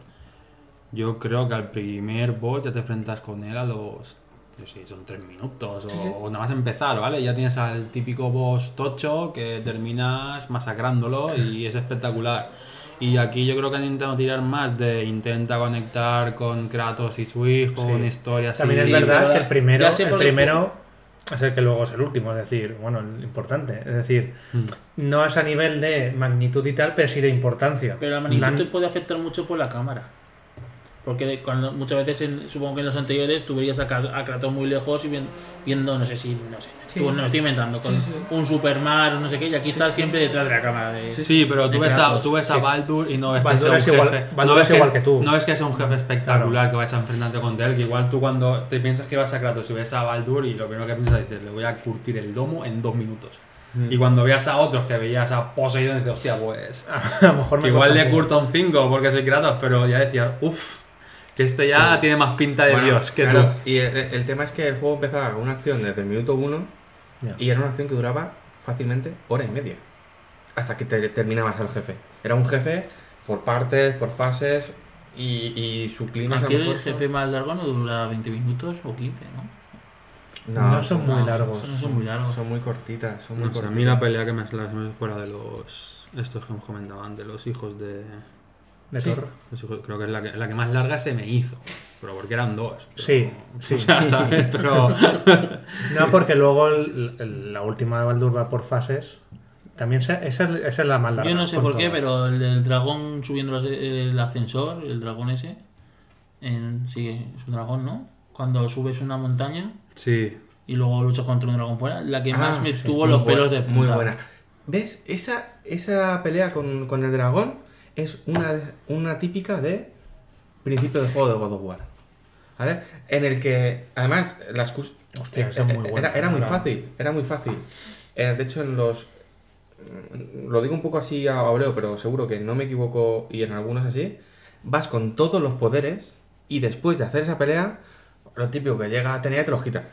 yo creo que al primer boss ya te enfrentas con él a los. Yo sé, son 3 minutos o, o nada más empezar, ¿vale? Ya tienes al típico boss tocho que terminas masacrándolo y es espectacular. Y aquí yo creo que han intentado tirar más de intenta conectar con Kratos y su hijo, Sí. una historia así. También es Sí, verdad que el primero, el primero es el que luego es el último, es decir, bueno, el importante. Es decir, Mm. no es a nivel de magnitud y tal, pero sí de importancia. Pero la magnitud La- te puede afectar mucho por la cámara. Porque cuando muchas veces, en- supongo que en los anteriores, tú verías a, Kra- a Kratos muy lejos y vien- viendo, no sé si, no sé, Sí. tú, no me estoy inventando, con Sí, sí. un Superman o no sé qué, y aquí estás siempre detrás de la cámara. De, Sí, pero tú ves, a, tú ves a. Baldur y no ves Baldur que es sea un igual- jefe. Baldur no es ves igual que tú. No ves que sea un jefe espectacular que vayas a enfrentarte con él, que igual tú cuando te piensas que vas a Kratos y ves a Baldur y lo primero que piensas es decir, le voy a curtir el domo en dos minutos. Mm. Y cuando veas a otros que veías a Poseidon dices, hostia, pues... a lo mejor me que igual le curto un 5 porque soy Kratos, pero ya decías, uff, que este ya Sí. tiene más pinta de Bueno, Dios que claro, tú. Y el, el tema es que el juego empezaba con una acción desde el minuto 1 Ya. y era una acción que duraba fácilmente hora y media. Hasta que te terminabas al jefe. Era un jefe por partes, por fases y, y su clima a lo Aquí el jefe más largo no dura 20 minutos o 15, ¿no? No son muy largos. No son muy largos. Son muy cortitas, son muy No a mí la pelea que me se me fuera de los... Estos que hemos comentado antes, los hijos de... De Sí. Hijos- creo que es la que, la que más larga se me hizo. Pero porque eran dos. pero- Sí, sí. O sea, ¿sabes? Pero. No, porque luego el- el- la última de Baldur va por fases. También se- esa, es- esa es la más larga. Yo no sé por qué, pero el del dragón subiendo el ascensor, el dragón ese, en, sí, es un dragón, ¿no? Cuando subes una montaña Sí. y luego luchas contra un dragón fuera, la que Ah, más me sí, tuvo muy los buena, pelos de punta. Muy buena. ¿Ves? Esa, esa pelea con, con el dragón es una, una típica de principio de juego de God of War. ¿Vale? En el que, además, las Hostia, eh, es eh, muy buena. era, era muy fácil, era muy fácil. Eh, de hecho, en los... Lo digo un poco así a voleo, pero seguro que no me equivoco y en algunos así. Vas con todos los poderes y después de hacer esa pelea, lo típico que llega a tener te los quita.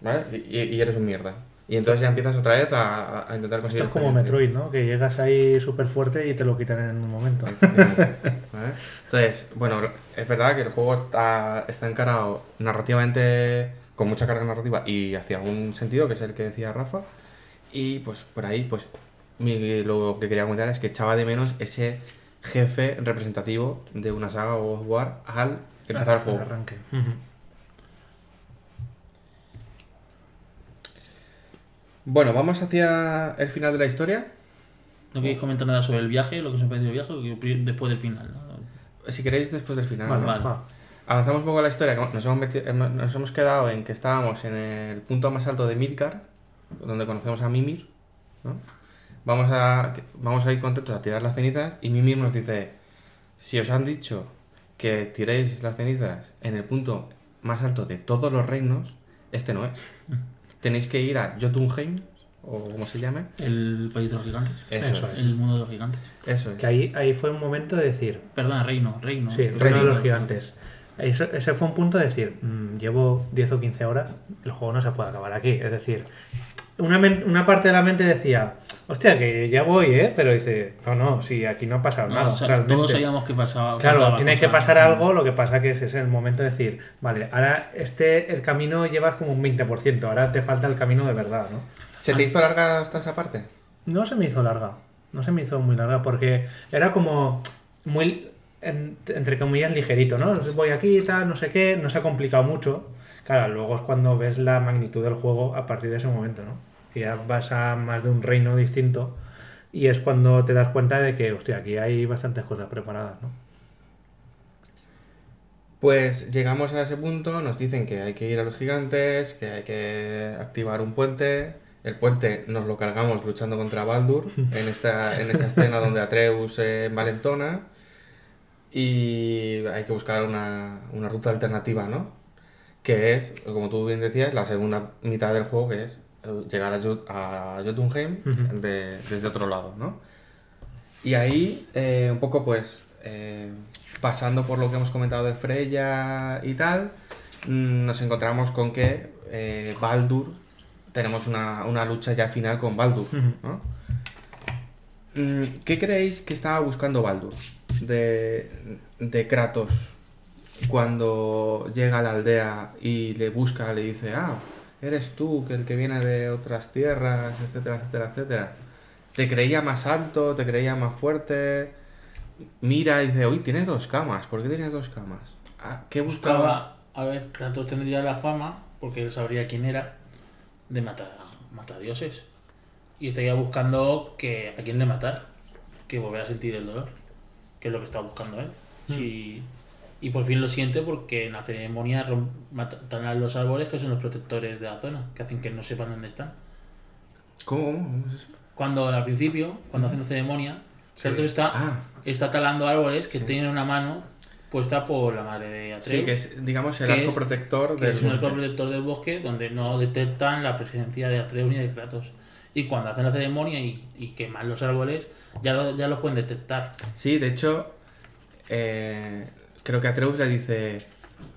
¿Vale? Y, y eres un mierda. Y entonces ya empiezas otra vez a, a intentar Esto conseguir... es como. Metroid, ¿no? Que llegas ahí súper fuerte y te lo quitan en un momento. ¿Vale? Entonces, bueno, es verdad que el juego está, está encarado narrativamente, con mucha carga narrativa y hacia algún sentido, que es el que decía Rafa. Y pues por ahí, pues mi- lo que quería comentar es que echaba de menos ese jefe representativo de una saga o War al empezar el juego. arranque. Bueno, vamos hacia el final de la historia. ¿No queréis comentar nada sobre el viaje, lo que os ha parecido el viaje, o después del final? ¿no? Si queréis, después del final. Vale, ¿no? vale. va. Avanzamos un poco la historia. Nos hemos, meti- hemos- nos hemos quedado en que estábamos en el punto más alto de Midgar, donde conocemos a Mimir. ¿no? Vamos, a, vamos a ir contentos a tirar las cenizas y Mimir nos dice, si os han dicho que tiréis las cenizas en el punto más alto de todos los reinos, este no es. Tenéis que ir a Jotunheim, o como se llame. El país de los gigantes. Eso, Eso es. El mundo de los gigantes. Eso es. Que ahí, ahí fue un momento de decir, Perdona, reino, reino. sí, el Reino. reino de los gigantes. Eso- ese fue un punto de decir, mm, llevo 10 o 15 horas, el juego no se puede acabar aquí. Es decir, una, una parte de la mente decía, hostia, que ya voy, ¿eh? Pero dice, no, no, si aquí no ha pasado No, nada. o sea, realmente". todos sabíamos que pasaba. Claro, tiene que pasar algo, lo que pasa que ese es el momento de decir, vale, ahora este, el camino llevas como un 20%, ahora te falta el camino de verdad, ¿no? ¿Se te hizo larga hasta esa parte? No se me hizo larga, no se me hizo muy larga porque era como muy, en- entre comillas, ligerito, ¿no? Voy aquí y tal, no sé qué, no se ha complicado mucho. Claro, luego es cuando ves la magnitud del juego a partir de ese momento, ¿no? Que ya vas a más de un reino distinto y es cuando te das cuenta de que, hostia, aquí hay bastantes cosas preparadas, ¿no? Pues llegamos a ese punto, nos dicen que hay que ir a los gigantes, que hay que activar un puente. El puente nos lo cargamos luchando contra Baldur en esta, en esta escena donde Atreus se envalentona. Y hay que buscar una, una ruta alternativa, ¿no? Que es, como tú bien decías, la segunda mitad del juego, que es llegar a, Jot- a Jotunheim de- desde otro lado, ¿no? Y ahí, eh, un poco pues, eh, pasando por lo que hemos comentado de Freya y tal, mm, nos encontramos con que eh, Baldur, tenemos una, una lucha ya final con Baldur. ¿no? Mm, ¿Qué creéis que estaba buscando Baldur de, de Kratos cuando llega a la aldea y le busca, le dice, ah, eres tú, que el que viene de otras tierras, etcétera, etcétera, etcétera? Te creía más alto, te creía más fuerte. Mira y dice, uy, tienes dos camas, ¿por qué tienes dos camas? Ah, ¿Qué buscaba? Buscaba, a ver, Kratos tendría la fama, porque él sabría quién era, de matar, matar dioses. Y estaría buscando que a quién le matar, que volver a sentir el dolor, que es lo que está buscando él. Sí, y por fin lo siente porque en la ceremonia matan a los árboles que son los protectores de la zona, que hacen que no sepan dónde están. ¿Cómo? Cuando al principio, cuando hacen la ceremonia, Kratos está, Ah, está talando árboles que Sí. tienen una mano puesta por la madre de Atreus. sí, que es, digamos, el que arco es- protector que del es un bosque. arco protector del bosque donde no detectan la presencia de Atreus ni de Kratos. Y cuando hacen la ceremonia y, y queman los árboles, ya, lo- ya los pueden detectar. Sí, de hecho, eh, creo que Atreus le dice,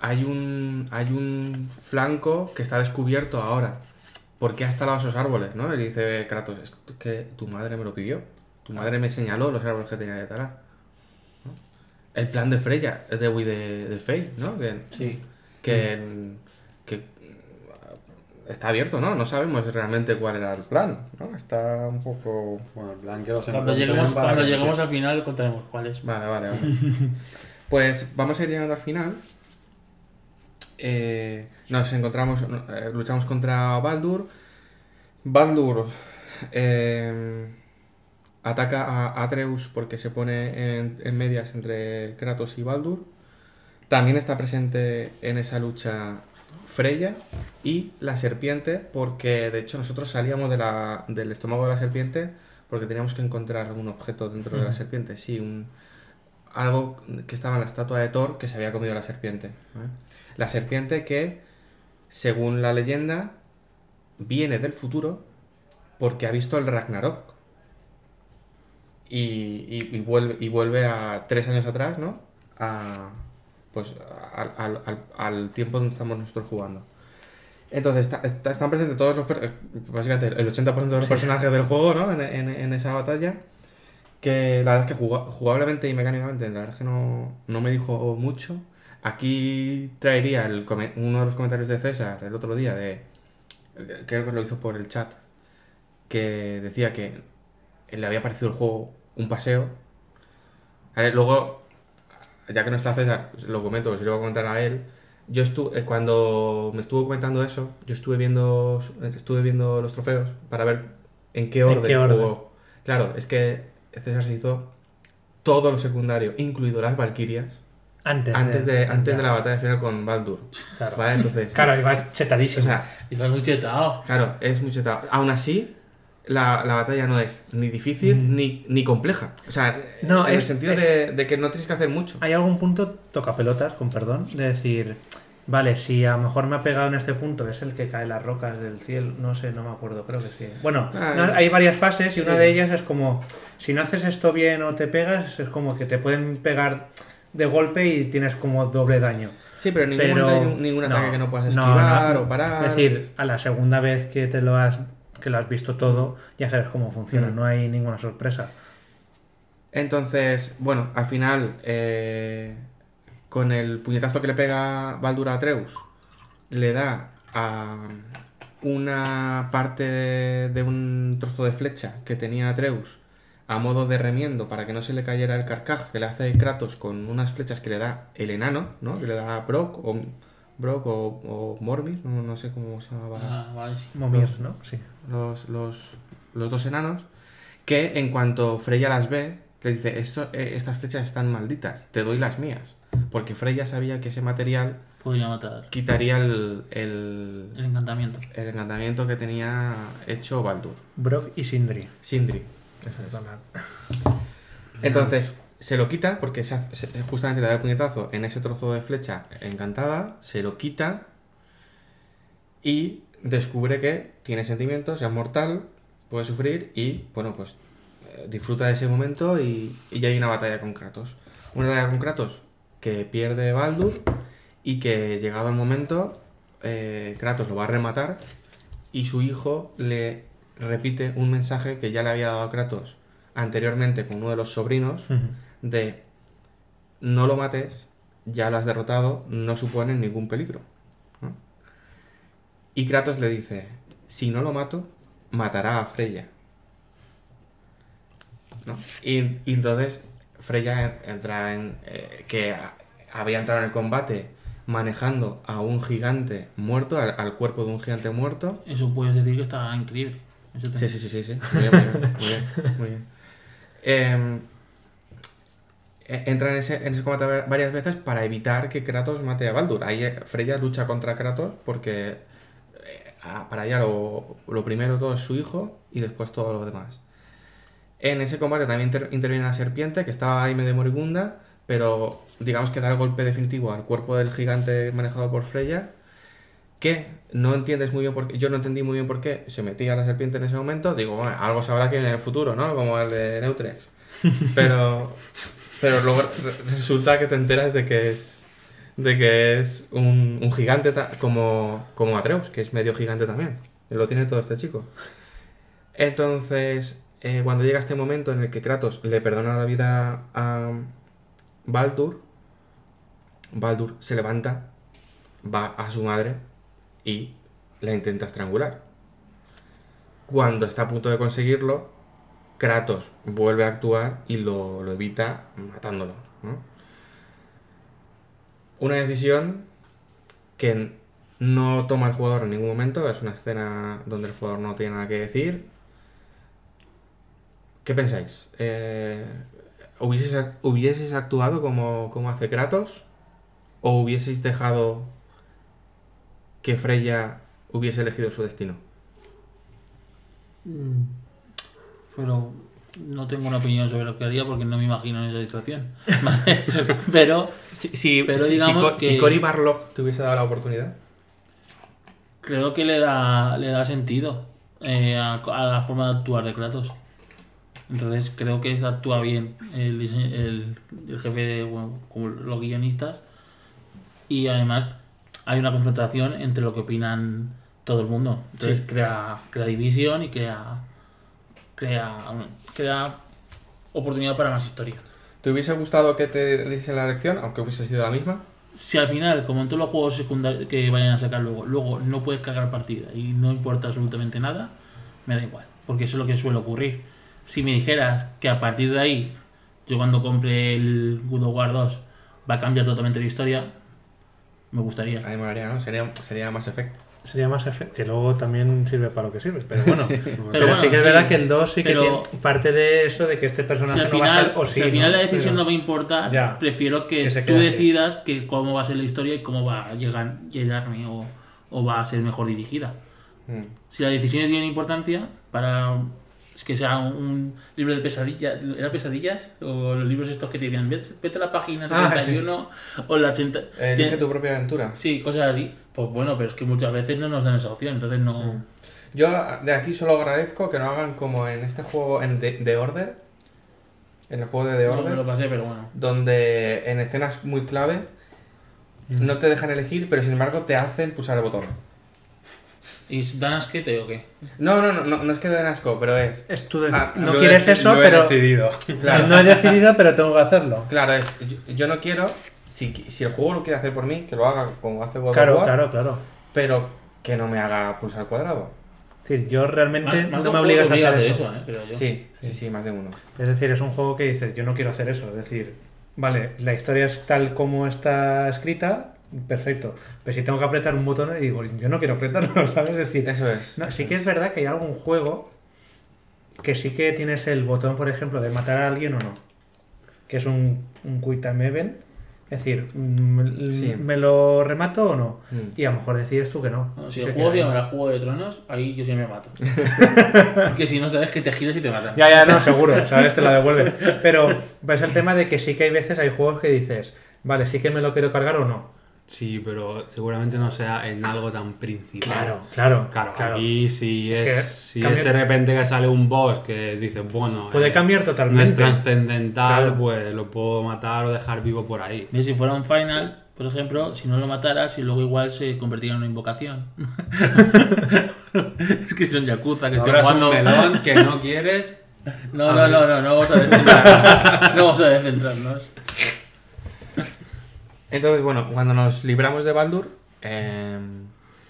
hay un, hay un flanco que está descubierto ahora. ¿Por qué has talado esos árboles? ¿no? Le dice Kratos, es que tu madre me lo pidió. Tu madre me señaló los árboles que tenía que talar. ¿no? El plan de Freya, de, uy, de, de Frey, ¿no? Que, Sí. que, que está abierto, ¿no? No sabemos realmente cuál era el plan, ¿no? Está un poco... Bueno, el plan que los Cuando lleguemos, cuando lleguemos al final contaremos cuáles. Vale, vale, vale. pues vamos a ir llegando al final. Eh, nos encontramos, eh, luchamos contra Baldur. Baldur eh, ataca a Atreus porque se pone en, en medias entre Kratos y Baldur. También está presente en esa lucha Freya y la serpiente, porque de hecho nosotros salíamos de la- del estómago de la serpiente porque teníamos que encontrar algún objeto dentro de la serpiente. Sí, un, algo que estaba en la estatua de Thor que se había comido la serpiente. La serpiente que, según la leyenda, viene del futuro porque ha visto el Ragnarok. Y, y- y vuelve, y vuelve a tres años atrás, ¿no? A, pues al, al- al- al tiempo donde estamos nosotros jugando. Entonces, está- está- están presentes todos los... Básicamente, el 80% de los personajes del juego, ¿no? En, en- en esa batalla. Que la verdad es que juga- jugablemente y mecánicamente, la verdad es que no, no me dijo mucho. Aquí traería el uno de los comentarios de César el otro día, de creo que lo hizo por el chat, que decía que le había parecido el juego un paseo. A ver, luego, ya que no está César, lo comento, se lo voy a comentar a él. Yo estuve, cuando me estuvo comentando eso, yo estuve viendo, estuve viendo los trofeos para ver en qué orden, qué orden? jugó. Claro, es que César se hizo todo lo secundario, incluido las Valquirias, Antes, antes de, antes ya. de la batalla final con Baldur. Claro, ¿Vale? Entonces, claro iba chetadísimo. o sea, has muy chetado. claro, es muy chetado. Aún así, la, la batalla no es ni difícil Mm. ni, ni compleja. O sea, No, en el sentido es- de, de que no tienes que hacer mucho. Hay algún punto toca pelotas, con perdón, de decir, vale, si a lo mejor me ha pegado en este punto, es el que cae las rocas del cielo, no sé, no me acuerdo, creo que sí. Bueno, Ah, no, hay varias fases y una de ellas es como, si no haces esto bien o te pegas, es como que te pueden pegar de golpe y tienes como doble daño. Sí, pero en ningún Pero momento hay ningún ataque que no puedas no, esquivar no. o parar. Es decir, a la segunda vez que te lo has que lo has visto todo, ya sabes cómo funciona, Mm. no hay ninguna sorpresa. Entonces, bueno, al final, eh, con el puñetazo que le pega Baldur a Atreus, le da a una parte de, un trozo de flecha que tenía Atreus a modo de remiendo para que no se le cayera el carcaj que le hace Kratos con unas flechas que le da el enano, ¿no? Que le da Brock o Brock o, o Mormir, no, no sé cómo se llamaba Ah, vale, sí. Momir, ¿no? Sí. los, los, los dos enanos, que en cuanto Freya las ve, le dice, Esto, eh, estas flechas están malditas, te doy las mías. Porque Freya sabía que ese material Podría matar. quitaría el, el, El encantamiento. el encantamiento que tenía hecho Baldur. Brock y Sindri. Sindri. Entonces, se lo quita porque se hace- se- justamente le da el puñetazo en ese trozo de flecha encantada, se lo quita y descubre que tiene sentimientos, es mortal, puede sufrir y, bueno, pues eh, disfruta de ese momento y, y ya hay una batalla con Kratos. Una batalla con Kratos que pierde Baldur y que llegado el momento eh, Kratos lo va a rematar y su hijo le repite un mensaje que ya le había dado a Kratos anteriormente con uno de los sobrinos de no lo mates, ya lo has derrotado, no supone ningún peligro. ¿no? Y Kratos le dice, si no lo mato, matará a Freya. ¿No? Y, y entonces Freya en- entra en... eh, que había entrado en el combate manejando a un gigante muerto, al, al cuerpo de un gigante muerto. Eso puedes decir que está increíble. Eso Sí, sí, sí, sí, sí. Muy bien, muy bien. Muy bien, muy bien. Em, e- entra en ese, en ese combate va- varias veces para evitar que Kratos mate a Baldur. Ahí eh, Freya lucha contra Kratos porque eh, para ella lo, lo primero todo es su hijo y después todo lo demás. En ese combate también inter- interviene la serpiente que estaba ahí medio moribunda, pero digamos que da el golpe definitivo al cuerpo del gigante manejado por Freya que no entiendes muy bien por qué, yo no entendí muy bien por qué se metía la serpiente en ese momento, digo, bueno, algo sabrá que en el futuro, ¿no? Como el de Neutrex. Pero, pero luego re- resulta que te enteras de que es, de que es un, un gigante como, como Atreus, que es medio gigante también. Lo tiene todo este chico. Entonces, eh, cuando llega este momento en el que Kratos le perdona la vida a Baldur, Baldur se levanta, va a su madre y la intenta estrangular. Cuando está a punto de conseguirlo, Kratos vuelve a actuar y lo, lo evita matándolo. Una decisión que no toma el jugador en ningún momento, es una escena donde el jugador no tiene nada que decir. ¿Qué pensáis? Eh, ¿hubieseis, ac- hubieseis actuado como, como hace Kratos? ¿O hubieseis dejado que Freya hubiese elegido su destino? Mm, Pero no tengo una opinión sobre lo que haría porque no me imagino en esa situación. Pero Si, si, Pero si que- si Cory Barlog te hubiese dado la oportunidad. creo que le da, le da sentido eh, a, a la forma de actuar de Kratos. Entonces creo que actúa bien el, dise- el, el jefe de bueno, como los guionistas. Y además hay una confrontación entre lo que opinan todo el mundo. Entonces Sí. crea, crea división y crea, crea, crea oportunidad para más historia. ¿Te hubiese gustado que te diese la elección, aunque hubiese sido la misma? Si al final, como en todos los juegos secundarios que vayan a sacar luego, luego no puedes cargar partida y no importa absolutamente nada, me da igual, porque eso es lo que suele ocurrir. Si me dijeras que a partir de ahí, yo cuando compre el God of War 2 va a cambiar totalmente la historia, me gustaría. A mí me molaría, ¿no? Sería, sería más efecto. Sería más efe- que luego también sirve para lo que sirve, pero bueno. Pero, bueno, sí que es sí. verdad que el 2 sí que Pero- tiene parte de eso de que este personaje Si al no va a final, estar o si sí, al final ¿no? la decisión Pero- no va a importar, Ya. prefiero que, tú así. decidas que cómo va a ser la historia y cómo va a llegar, llegarme o, o va a ser mejor dirigida. Mm. Si la decisión tiene importancia para es que sea un libro de pesadillas, ¿era pesadillas? O los libros estos que te decían, vete, a la página Ah, 71 o la 80. Eh, Elige tu propia aventura. Sí, cosas así. Pues bueno, pero es que muchas veces no nos dan esa opción, entonces no. Yo de aquí solo agradezco que no hagan como en este juego, en The, The Order. En el juego de The no Order. me lo pasé, pero bueno. donde en escenas muy clave no te dejan elegir, pero sin embargo te hacen pulsar el botón. ¿Y dan asquete o qué? No, no, no, no, no es que den asco, pero es. Es tu Ah, no Lo he quieres eso, lo he pero decidido. Claro, no he decidido, pero tengo que hacerlo. claro, es. Yo, yo no quiero. Si, si el juego lo quiere hacer por mí, que lo haga como hace God of Claro, War, claro, claro. pero que no me haga pulsar el cuadrado. Es decir, yo realmente Más, más de no me obligas a hacer eso. ¿eh? Yo. Sí, sí, sí, más de uno. Es decir, es un juego que dices, yo no quiero hacer eso. Es decir, vale, la historia es tal como está escrita, perfecto. Pero si tengo que apretar un botón, y digo, yo no quiero apretarlo, ¿sabes? Es decir, Eso es. no, sí que es verdad que hay algún juego que sí que tienes el botón, por ejemplo, de matar a alguien o no. Que es un, un Quick Time Event. Es decir, mm, Sí. ¿me lo remato o no? Mm. Y a lo mejor decides tú que no. No, si el juego llamará Juego de Tronos, ahí yo sí me mato. Porque si no sabes que te giras y te matan. Ya, ya, no, seguro, sabes, te la devuelven. Pero es el tema de que sí que hay veces, hay juegos que dices, vale, sí que me lo quiero cargar o no. Sí, pero seguramente no sea en algo tan principal. claro. Claro, aquí si Es es, que si cambia- es de repente que sale un boss que dice, bueno, Puede eh, cambiar no totalmente. es trascendental, Claro. pues lo puedo matar o dejar vivo por ahí. ¿Ves? Si fuera un final, por ejemplo, si no lo mataras y luego igual se convertiría en una invocación. es que son yakuza que estoy Ahora es un jugando. melón que no quieres. No, no, no, no, no vamos a descentrarnos. No vamos a descentrarnos. Entonces, bueno, cuando nos libramos de Baldur, eh,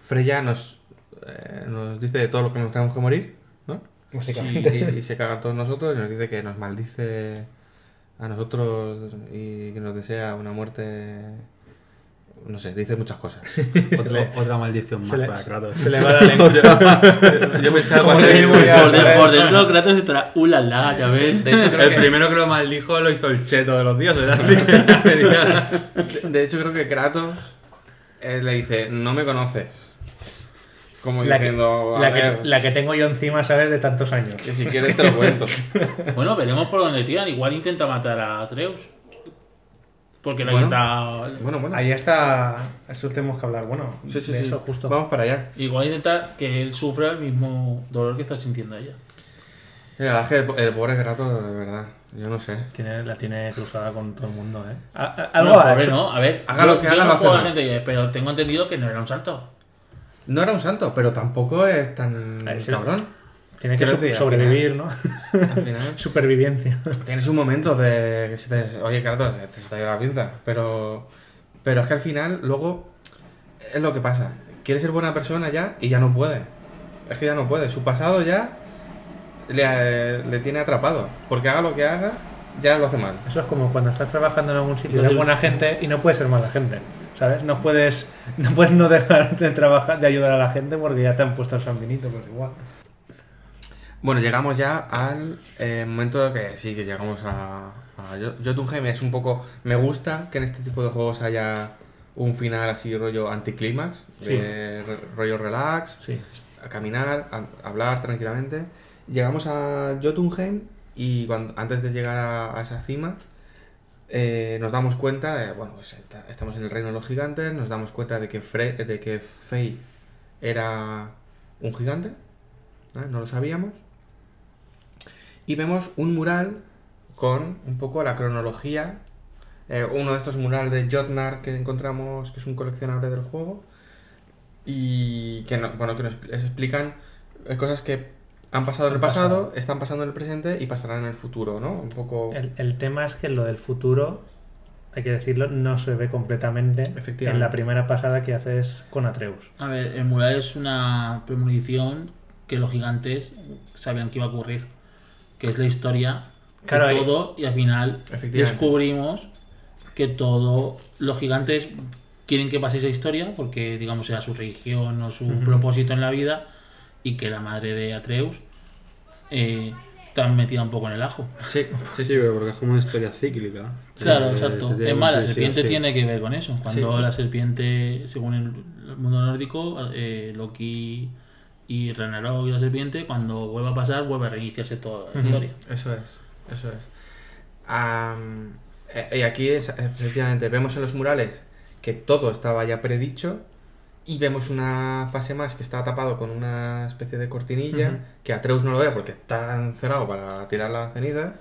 Freya nos, eh, nos dice de todo lo que nos tenemos que morir, ¿no? Básicamente. Y, y se caga a todos nosotros y nos dice que nos maldice a nosotros y que nos desea una muerte. No sé, dice muchas cosas. Le- otra maldición más le, para Kratos. se le va la lengua. Yo pensaba ya, Por, de- ¿sabes? por dentro Kratos estará ulala, ya ves. De hecho, creo El que, primero que lo maldijo lo hizo el cheto de los dioses. que- de hecho, creo que Kratos eh, le dice, no me conoces. Como La que, diciendo, a la, ver, que, la que tengo yo encima, ¿sabes? De tantos años. que si quieres te lo cuento. Bueno, veremos por dónde tiran. Igual intenta matar a Atreus. Porque le Bueno. intenta. Bueno, bueno. Ahí está. Eso tenemos que hablar. Bueno, Sí, sí, de sí. eso justo. Vamos para allá. Igual intenta que él sufra el mismo dolor que está sintiendo ella. Mira, es que el, el pobre Kratos, de verdad. Yo no sé. Tiene, la tiene cruzada con todo el mundo, ¿eh? A- a- algo No, pobre, no. A ver, Haga yo, lo que yo haga, no lo hace juego a la gente, pero tengo entendido que no era un salto. No era un santo, pero tampoco es tan ver, sí. cabrón. Tiene que decir, al sobrevivir, ¿no? Al final, Supervivencia. tienes un momento de que se te, oye, Kratos, te se te ha ido la pinza. Pero, pero es que al final, luego, es lo que pasa. Quiere ser buena persona ya y ya no puede. Es que ya no puede. Su pasado ya le, le tiene atrapado. Porque haga lo que haga, ya lo hace mal. Eso es como cuando estás trabajando en algún sitio de que- buena gente y no puedes ser mala gente. ¿Sabes? No puedes, no puedes no dejar de trabajar, de ayudar a la gente porque ya te han puesto el sanguinito, pues igual. Bueno, llegamos ya al eh, momento que sí, que llegamos a, a Jo- Jotunheim. Es un poco... Me gusta que en este tipo de juegos haya un final así rollo anticlímax, Sí. de re- rollo relax, Sí. a caminar, a, a hablar tranquilamente. Llegamos a Jotunheim y cuando, antes de llegar a, a esa cima eh, nos damos cuenta, de, bueno, pues esta- estamos en el reino de los gigantes, nos damos cuenta de que, Fre de que Fey era un gigante, ¿eh? no lo sabíamos. Y vemos un mural con un poco la cronología, eh, uno de estos murales de Jotnar que encontramos, que es un coleccionable del juego, y que, no- bueno, que nos explican eh, cosas que han pasado en el pasado, están pasando en el presente y pasarán en el futuro, ¿no? Un poco... El, el tema es que lo del futuro, hay que decirlo, no se ve completamente en la primera pasada que haces con Atreus. A ver, el mural es una premonición que los gigantes sabían que iba a ocurrir. Que es la historia de Claro, ahí- todo y al final descubrimos que todo los gigantes quieren que pase esa historia porque digamos sea su religión o su propósito en la vida y que la madre de Atreus eh, está metida un poco en el ajo. Sí, Sí, sí, pero porque es como una historia cíclica. Claro, Eh, exacto. Es más, la serpiente sí. tiene que ver con eso. Cuando Sí. la serpiente, según el, el mundo nórdico, eh, Loki y Ragnarok y la serpiente, cuando vuelva a pasar, vuelve a reiniciarse toda la historia. Eso es, eso es. Eh, y aquí es, efectivamente, vemos en los murales que todo estaba ya predicho y vemos una fase más que está tapado con una especie de cortinilla que Atreus no lo ve porque está encerrado para tirar las cenizas.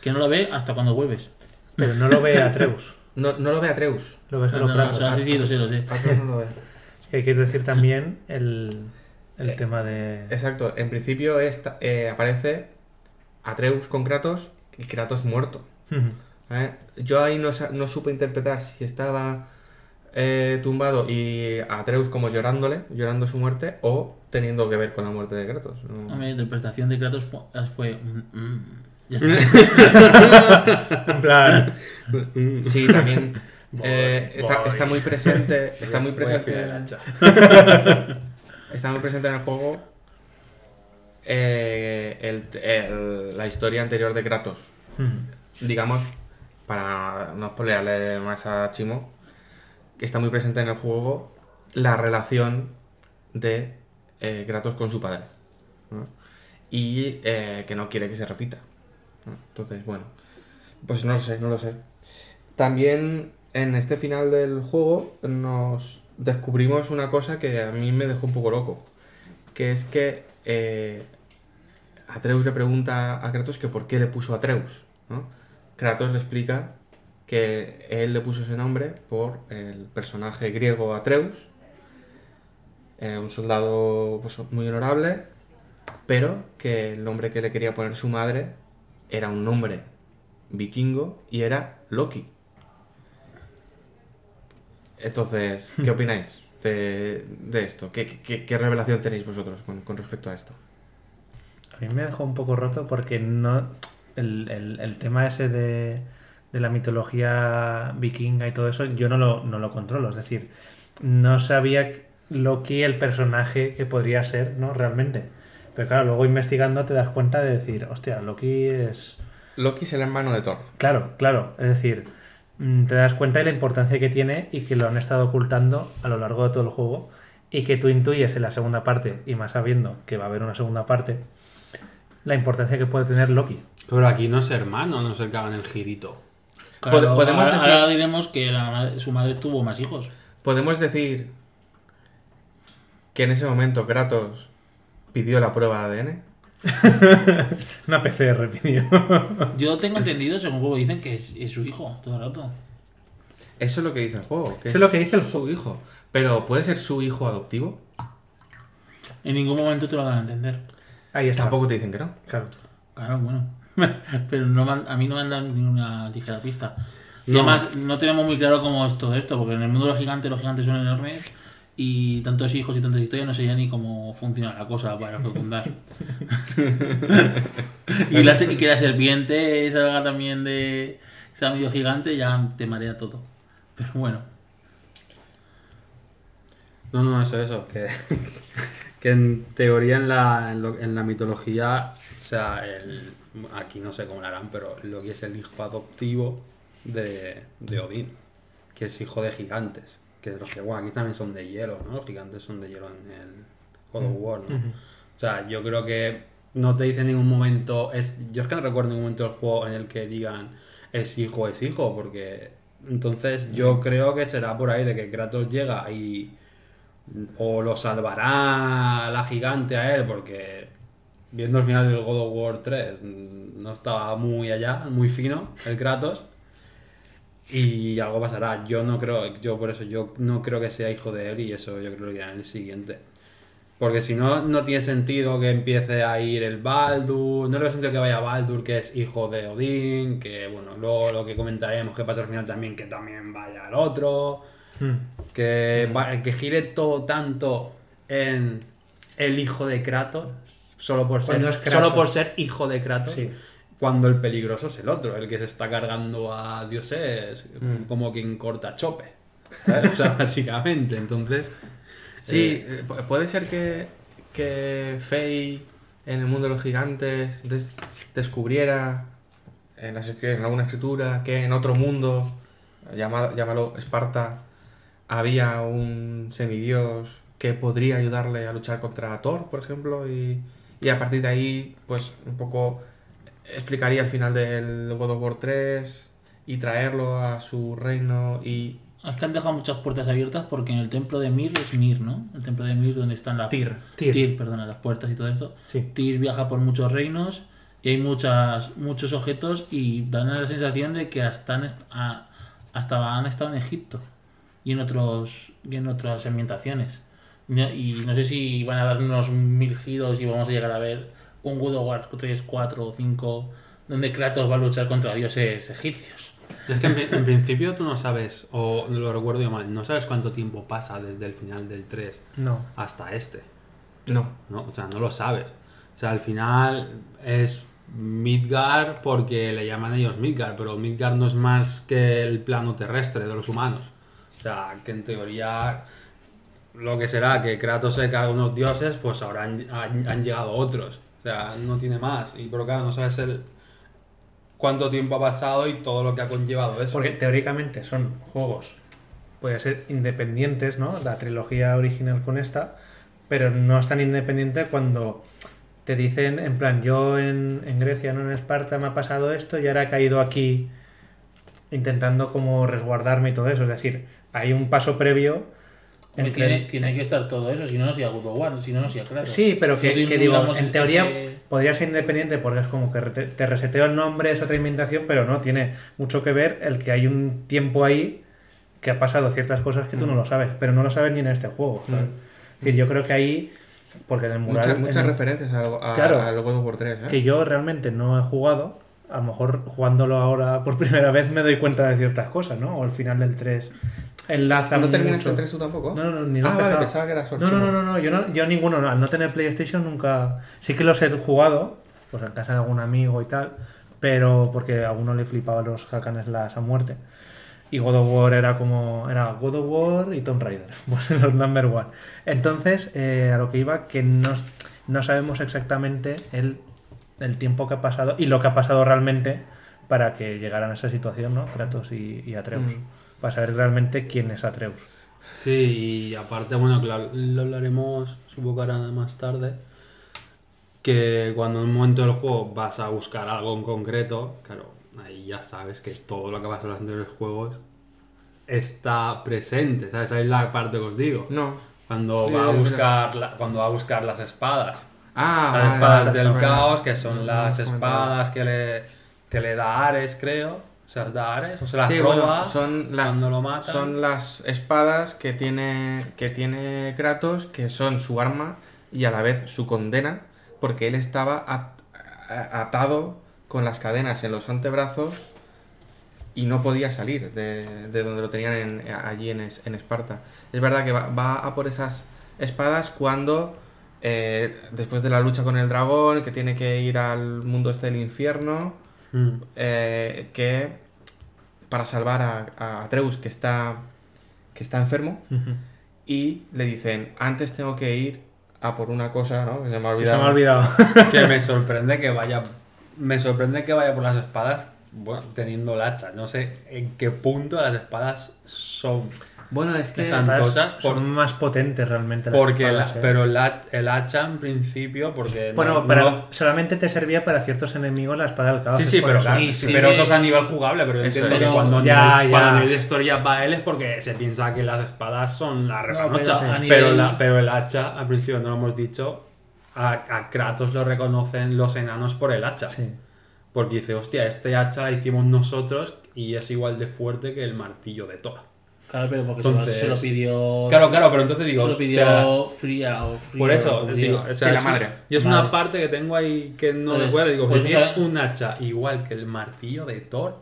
Que no lo ve hasta cuando vuelves. Pero no lo ve Atreus, No, no lo ve Atreus. lo ves No, a los no, no, o Kratos. sea, sí, sí, lo sé, lo sé. Atreus no lo ve. Que hay que decir también el, el Eh, tema de... Exacto, en principio esta- eh, aparece Atreus con Kratos y Kratos muerto. ¿eh? Yo ahí no, no supe interpretar si estaba eh, tumbado y Atreus como llorándole, llorando su muerte, o teniendo que ver con la muerte de Kratos. no- A mi interpretación de Kratos fue. fue, mm, mm, ya está. En plan... Sí, también eh, Voy, está, está muy presente, está muy presente, está muy presente en el juego eh, el- el- la historia anterior de Kratos. Mm. Digamos, para no spoilearle más a Chimo, que está muy presente en el juego la relación de eh, Kratos con su padre. ¿no? Y eh, que no quiere que se repita. ¿no? Entonces, bueno, pues no lo sé, no lo sé. También en este final del juego nos descubrimos una cosa que a mí me dejó un poco loco. Que es que eh, Atreus le pregunta a Kratos que por qué le puso Atreus. ¿no? Kratos le explica que él le puso ese nombre por el personaje griego Atreus, eh, un soldado pues, muy honorable, pero que el nombre que le quería poner su madre era un nombre vikingo y era Loki. Entonces, ¿qué opináis de, de esto? ¿Qué, qué- qué revelación tenéis vosotros con, con respecto a esto? A mí me dejó un poco roto porque no. El, el- el tema ese de, de la mitología vikinga y todo eso, yo no lo, no lo controlo. Es decir, no sabía Loki el personaje que podría ser, ¿no? Realmente. Pero claro, luego investigando te das cuenta de decir, hostia, Loki es. Loki es el hermano de Thor. Claro, claro. Es decir, te das cuenta de la importancia que tiene y que lo han estado ocultando a lo largo de todo el juego y que tú intuyes en la segunda parte, y más sabiendo que va a haber una segunda parte, la importancia que puede tener Loki. Pero aquí no es hermano, no ser que hagan el girito. Claro, podemos ahora, decir- ahora diremos que la madre- su madre tuvo más hijos. Podemos decir que en ese momento Kratos pidió la prueba de ADN. Una PCR, pidió. Yo tengo entendido, según juego dicen que es, es su hijo todo el rato. Eso es lo que dice el juego. que Eso es lo que dice el su hijo. Pero ¿puede ser su hijo adoptivo? En ningún momento te lo dan a entender. Ahí está. Tampoco te dicen que no. Claro. Claro, bueno. Pero no a mí no me han dado ninguna ligera pista. Y No. además, no tenemos muy claro cómo es todo esto, porque en el mundo de los gigantes, los gigantes son enormes y tantos hijos y tantas historias, no sé ya ni cómo funciona la cosa para fecundar. y, la, y que la serpiente salga también de. sea medio gigante, ya te marea todo. Pero bueno. No, no, eso, eso. Que, que en teoría en la, en, lo- en la mitología, o sea, el, aquí no sé cómo lo harán, pero Loki es el hijo adoptivo de, de Odín, que es hijo de gigantes. Que los que, bueno, aquí también son de hielo, ¿no? Los gigantes son de hielo en el God of War, ¿no? O sea, yo creo que no te dice en ningún momento. Es, yo es que no recuerdo ningún momento del juego en el que digan es hijo, es hijo, porque entonces yo creo que será por ahí de que Kratos llega y o lo salvará la gigante a él, porque viendo el final del God of War 3 mm, no estaba muy allá, muy fino el Kratos. Y algo pasará. Yo no creo, yo por eso, yo no creo que sea hijo de él y eso yo creo que dirá en el siguiente. Porque si no, no tiene sentido que empiece a ir el Baldur. No le veo sentido que vaya Baldur, que es hijo de Odín. Que bueno, luego lo que comentaremos que pasa al final también, que también vaya el otro. Mm. Que, va- que gire todo tanto en el hijo de Kratos. Solo por ser, Kratos. solo por ser hijo de Kratos. Sí. Cuando el peligroso es el otro, el que se está cargando a dioses Mm. como quien corta chope. ¿sabes? O sea, básicamente. Entonces. Sí, eh, eh, pu- puede ser que, que Fey en el mundo de los gigantes des- descubriera en, las escri- en alguna escritura que en otro mundo, llamado, llámalo Esparta, había un semidios que podría ayudarle a luchar contra Thor, por ejemplo, y, y a partir de ahí, pues un poco explicaría el final del God of War 3 y traerlo a su reino y Es que han dejado muchas puertas abiertas porque en el templo de Mir es Mir, ¿no? El templo de Mir donde están las Tyr. Tyr. Tyr, perdona, las puertas y todo esto. Sí. Tyr viaja por muchos reinos y hay muchas, muchos objetos y dan la sensación de que hasta han, a- hasta han estado en Egipto y en otros y en otras ambientaciones. Y no sé si van a dar unos mil giros y vamos a llegar a ver un God of War 3, 4 o 5 donde Kratos va a luchar contra dioses egipcios. Es que en, pri- en principio tú no sabes, o lo recuerdo yo mal, no sabes cuánto tiempo pasa desde el final del 3 No. hasta este, No, ¿no? O sea, no lo sabes. O sea, al final es Midgar porque le llaman ellos Midgar, pero Midgar no es más que el plano terrestre de los humanos. O sea, que en teoría lo que será que Kratos se carga unos dioses, pues ahora han, han- han llegado otros. O sea, no tiene más. Y pero claro, no sabes el cuánto tiempo ha pasado y todo lo que ha conllevado eso. Porque teóricamente son juegos, puede ser independientes, ¿no? La trilogía original con esta, pero no es tan independiente cuando te dicen, en plan, yo en, en Grecia, no en Esparta, me ha pasado esto y ahora he caído aquí intentando como resguardarme y todo eso. Es decir, hay un paso previo Hombre, entre... tiene, tiene que estar todo eso, si no, no sería God of War, si no, no sería claro. Sí, pero que, que digo, digamos, en teoría ese- podría ser independiente porque es como que te, te reseteo el nombre, es otra inventación, pero no, tiene mucho que ver el que hay un tiempo ahí que ha pasado ciertas cosas que tú Mm. no lo sabes, pero no lo sabes ni en este juego. ¿sabes? Es decir, yo creo que ahí, porque en el mural... Muchas, en muchas el- referencias al, a- Claro. al God of War 3, ¿eh? que yo realmente no he jugado, a lo mejor jugándolo ahora por primera vez me doy cuenta de ciertas cosas, ¿no? O al final del 3 enlaza ¿No terminaste el 3 tú tampoco? No, no, no, ni lo he Ah, vale, pensaba que era. No, no, no, no, no, yo, no, yo ninguno, no, al no tener PlayStation nunca... Sí que los he jugado, pues en casa de algún amigo y tal, pero porque a alguno le flipaba los hack slash a muerte. Y God of War era como... Era God of War y Tomb Raider, pues los number one. Entonces, eh, a lo que iba, que no, no sabemos exactamente el, el tiempo que ha pasado y lo que ha pasado realmente para que llegaran a esa situación, ¿no? Kratos y, y Atreus. Mm. Para saber realmente quién es Atreus. Sí, y aparte, bueno, que lo, hablaremos, supongo que ahora más tarde, que cuando en un momento del juego vas a buscar algo en concreto, claro, ahí ya sabes que todo lo que pasa en los anteriores juegos está presente, ¿sabes? Ahí es la parte que os digo. No. Cuando Sí, va a buscar, la- cuando va a buscar las espadas. Ah, las vale, espadas vale, del vale. caos, que son No, las espadas que le, que le da Ares, creo. Se las da Ares, o se las Sí, roba bueno, son las, cuando lo matan. son las espadas que tiene, que tiene Kratos, que son su arma y a la vez su condena, porque él estaba at- atado con las cadenas en los antebrazos y no podía salir de, de donde lo tenían en- allí en, Es- en Esparta. Es verdad que va, va a por esas espadas cuando, eh, después de la lucha con el dragón, que tiene que ir al mundo este del infierno, Mm. eh, que para salvar a, a Atreus que está que está enfermo y le dicen antes tengo que ir a por una cosa ¿no? que se me ha Se me olvidado ha olvidado. que me sorprende que vaya me sorprende que vaya por las espadas bueno, teniendo el hacha no sé en qué punto las espadas son bueno es que por- son más potentes realmente las porque espadas, la- ¿eh? pero el, ha- el hacha en principio porque no- Bueno, no pero lo- solamente te servía para ciertos enemigos la espada del caos. Sí, sí, pero, eso. claro, Y sí, sí pero eso es a nivel jugable, pero Eso entiendo es. que cuando, a Ya, nivel, ya. cuando a nivel de historia va él es porque se piensa que las espadas son la repanocha. pero, nivel- la- pero el hacha, al principio no lo hemos dicho, a, a Kratos lo reconocen los enanos por el hacha. Sí. Porque dice, hostia, este hacha la hicimos nosotros y es igual de fuerte que el martillo de Thor. Claro, pero porque se lo- Entonces- se lo pidió. Claro, claro, pero entonces digo, Se lo o pidió sea, Fría o Fría, por eso, digo, o sea, Sí, la es- madre. Yo es Madre. una parte que tengo ahí que no recuerdo. Digo, pues si es- un hacha igual que el martillo de Thor,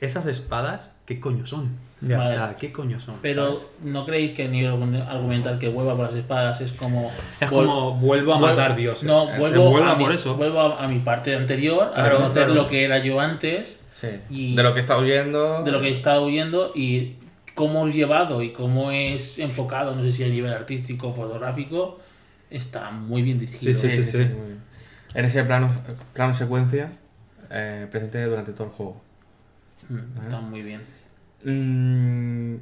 esas espadas, ¿qué coño son? Ya. O sea, ¿qué coño son? Pero ¿sabes? ¿no creéis que a nivel argumental que vuelva por las espadas es como. es como vuelvo a matar dioses. No, Eh, vuelvo, a, mi, por eso. vuelvo a, a mi parte anterior, a Claro, conocer claro. lo que era yo antes, sí. Y- de lo que está huyendo de lo que he estado huyendo y cómo es llevado y cómo es enfocado, no sé si a nivel artístico, fotográfico, está muy bien dirigido. Sí, sí, sí. muy bien. en ese plano plano secuencia eh, presente durante todo el juego Mm, Está muy bien. Mm,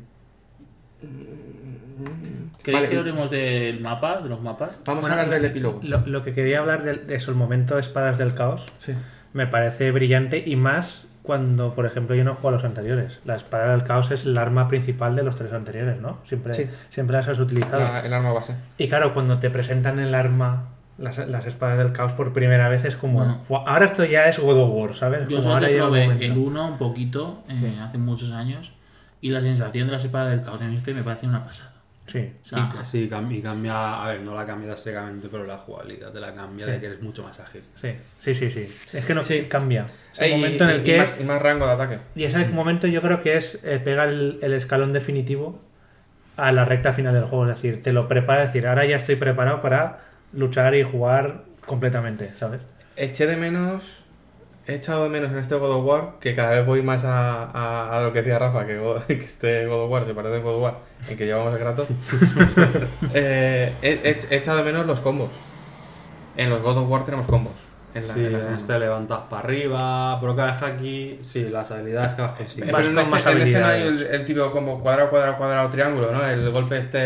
¿Queréis Vale. que hablemos del mapa, de los mapas? vamos Bueno, a hablar del epílogo Lo, lo que quería hablar de, de eso, el momento espadas del caos, sí. me parece brillante y más cuando, por ejemplo, yo no juego a los anteriores. La espada del caos es el arma principal de los tres anteriores, ¿no? Siempre, Sí. siempre las has utilizado. La- el arma base Y claro, cuando te presentan el arma, las, las espadas del caos por primera vez, es como, Bueno. "Fua, ahora esto ya es God of War, ¿sabes? Yo como solo ahora el probé momento. el 1 un poquito, eh, hace muchos años, y la sensación de la espada del caos en este me parece una pasada. Sí. O sea, Y, sí, y cambia, a ver, no la cambia drásticamente, pero la jugabilidad te la cambia Sí. de que eres mucho más ágil. Sí, sí, sí, sí. Es que no cambia. Es el momento en el y, que... más, y más rango de ataque Y ese momento yo creo que es eh, pega el, el escalón definitivo a la recta final del juego. Es decir, te lo prepara, es decir, ahora ya estoy preparado para luchar y jugar completamente, ¿sabes? eché de menos he echado de menos en este God of War que cada vez voy más a, a- a lo que decía Rafa que, God- que este God of War se parece a God of War en que llevamos el Kratos Eh, he, he- he echado de menos los combos en los God of War tenemos combos. En la- sí, en las- este levantas para arriba, pero cada aquí, sí, las habilidades que vas Eh, consiguiendo. Vas Pero en con este, más en este no hay el, el típico combo cuadrado, cuadrado, cuadrado, triángulo, ¿no? El golpe este...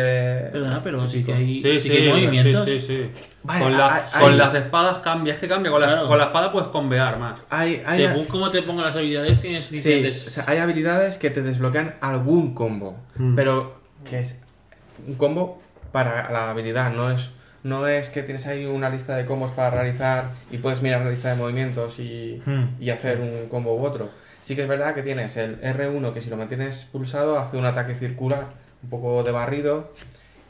Perdona, pero sí que hay, Sí, sí sí, que hay movimientos. sí, sí, sí. Vale, con, la- hay- con hay- las espadas cambia, es que cambia, con la, Claro. con la espada puedes convear más. Hay, hay, Según cómo te pongan las habilidades, tienes sí, diferentes. o sea, hay habilidades que te desbloquean algún combo, Mm. pero que es un combo para la habilidad, no es, no es que tienes ahí una lista de combos para realizar y puedes mirar la lista de movimientos y, Mm. y hacer un combo u otro. Sí que es verdad que tienes el R1 que si lo mantienes pulsado hace un ataque circular, un poco de barrido,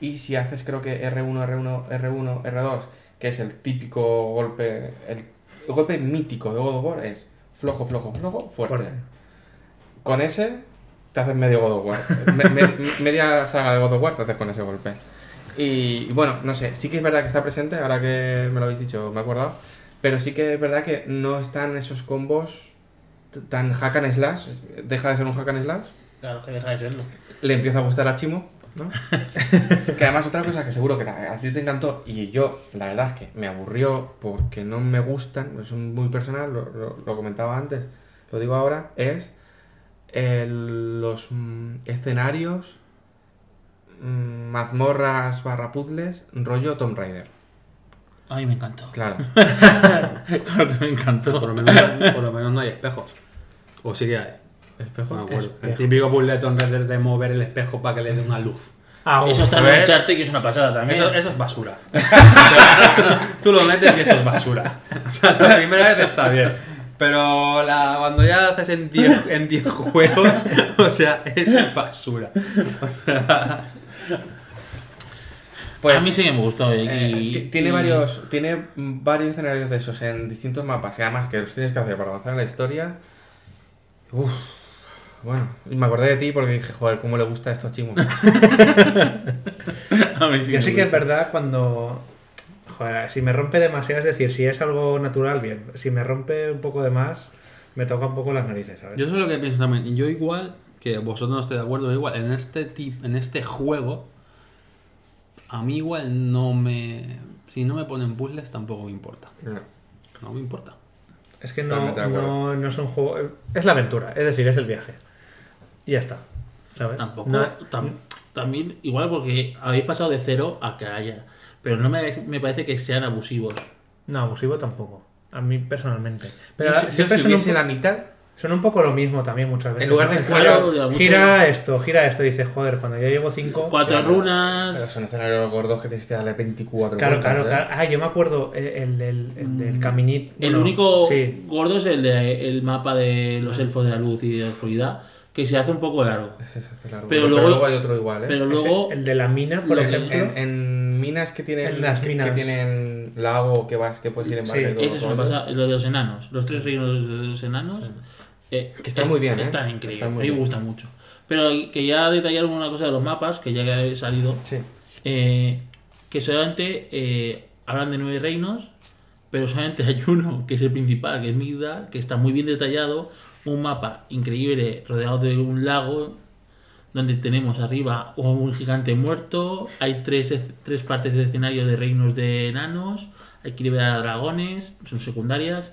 y si haces creo que R1, R1, R1, R2, que es el típico golpe, el golpe mítico de God of War es flojo, flojo, flojo, fuerte. Fuerte. Con ese te haces medio God of War. Me- me- media saga de God of War te haces con ese golpe. Y, y bueno, no sé, sí que es verdad que está presente, ahora que me lo habéis dicho, me he acordado. Pero sí que es verdad que no están esos combos tan hack and slash. Deja de ser un hack and slash. Claro, que deja de serlo. Le empieza a gustar a Chimo, ¿no? que además otra cosa que seguro que a ti te encantó y yo, la verdad es que me aburrió porque no me gustan, es un muy personal, lo, lo- lo comentaba antes, lo digo ahora, es el- los mm, escenarios, mazmorras barra puzzles, rollo Tomb Raider. A mí me encantó. Claro. Claro que me encantó. Por lo, menos, por lo menos no hay espejos. O sí que hay. Espejo. No me acuerdo. El típico puzzle de Tomb Raider de mover el espejo para que le dé una luz. Ah, Eso está en. Uncharted, que es una pasada también. Eso, eso es basura. Tú lo metes y eso es basura. O sea, la primera vez está bien. Pero la, cuando ya haces en 10 en 10 juegos, o sea, es basura. O sea, Pues, a mí sí me gustó. Y, Eh, y- tiene y- varios tiene varios escenarios de esos en distintos mapas y además que los tienes que hacer para avanzar en la historia Uf, bueno y me acordé de ti porque dije joder cómo le gusta esto a Chimo A mí sí Yo me sí que es verdad cuando. Joder, si me rompe demasiado, es decir, si es algo natural, bien. Si me rompe un poco de más, me toca un poco las narices, ¿sabes? yo sé lo que pienso también. Y yo igual, que vosotros no estéis de acuerdo, igual, en este tip, en este juego, a mí igual no me... Si no me ponen puzzles tampoco me importa. No. No me importa. Es que no, no, no es un juego. Es la aventura, es decir, es el viaje. Y ya está. ¿Sabes? Tampoco. No- tam- también, igual porque habéis pasado de cero a que haya. Pero no me, me parece que sean abusivos. no, abusivo tampoco. A mí personalmente. Pero yo, si- yo siempre si son, un, la mitad son un poco lo mismo también muchas veces. En lugar ¿no? de Es cuatro- gira- mucho- esto, gira esto. Dices, joder, cuando ya llevo cinco. Cuatro Claro. runas. pero son escenarios gordos que tienes que darle 24 Claro, vueltas, claro, ¿eh? claro. Ah, yo me acuerdo el, el del, el del caminito. El bueno, único Sí, gordo es el de el mapa de los elfos de la luz y de la oscuridad, que se hace un poco largo. Ese se hace largo. Pero luego- hay otro igual ¿eh? Pero Ese- luego. el de la mina, por lo ejemplo. en, en minas que tienen En las que, minas. que tienen lago que vas que puedes ir en Sí, barco y todo, Ese es una eso. pasada. Lo de los enanos. Los tres reinos de los enanos. Eh, Que está es- muy bien, ¿eh? Están increíbles. Está muy a mí me bien. gustan mucho. Pero que ya detallaron una cosa de los mapas, que ya que he salido. Sí. eh, que solamente eh, hablan de nueve reinos, pero solamente hay uno, que es el principal, que es Migdal, que está muy bien detallado, un mapa increíble rodeado de un lago, donde tenemos arriba un gigante muerto, hay tres, tres partes de escenario de reinos de enanos, hay que liberar a dragones, son secundarias.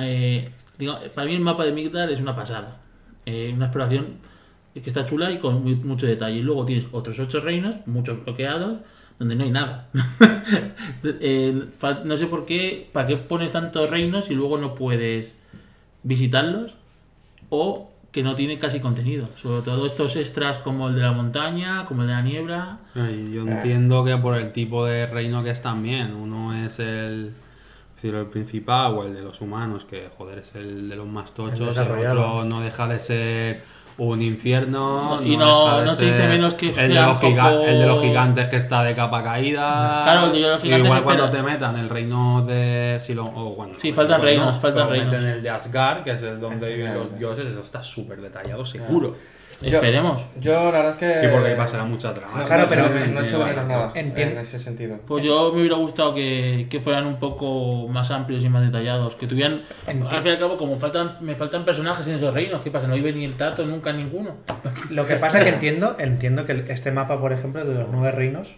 Eh, digo, para mí el mapa de Migdal es una pasada, Eh, una exploración que está chula y con muy- mucho detalle. Y luego tienes otros ocho reinos, muchos bloqueados, donde no hay nada. Eh, no sé por qué, para qué pones tantos reinos y luego no puedes visitarlos o que no tiene casi contenido. Sobre todo estos extras como el de la montaña, como el de la niebla. Ay, yo entiendo que por el tipo de reino que es también. Uno es el, decir, el principal o el de los humanos, que joder es el de los más tochos. El, desarrollado. otro no deja de ser un infierno. No, y no- deja de no se dice menos que el de, los poco- el de los gigantes que está de capa caída. Claro, el de los gigantes Igual cuando pena- te metan el reino de. Si lo, o bueno, Sí, no faltan reinos, faltan pero meten reinos. el de Asgard, que es el donde viven los dioses. Eso está súper detallado, seguro. Yo- Esperemos. Yo la verdad es que. Sí, porque ahí pasará mucha trama. No, Claro, no, pero no he hecho menos nada Entiendo. en ese sentido. Pues yo me hubiera gustado que, que fueran un poco más amplios y más detallados. Que tuvieran. Al fin y al cabo, como faltan, me faltan personajes en esos reinos, ¿qué pasa? No vive ni el tato, nunca ninguno. Lo que pasa es que entiendo, entiendo que este mapa, por ejemplo, de los nueve reinos,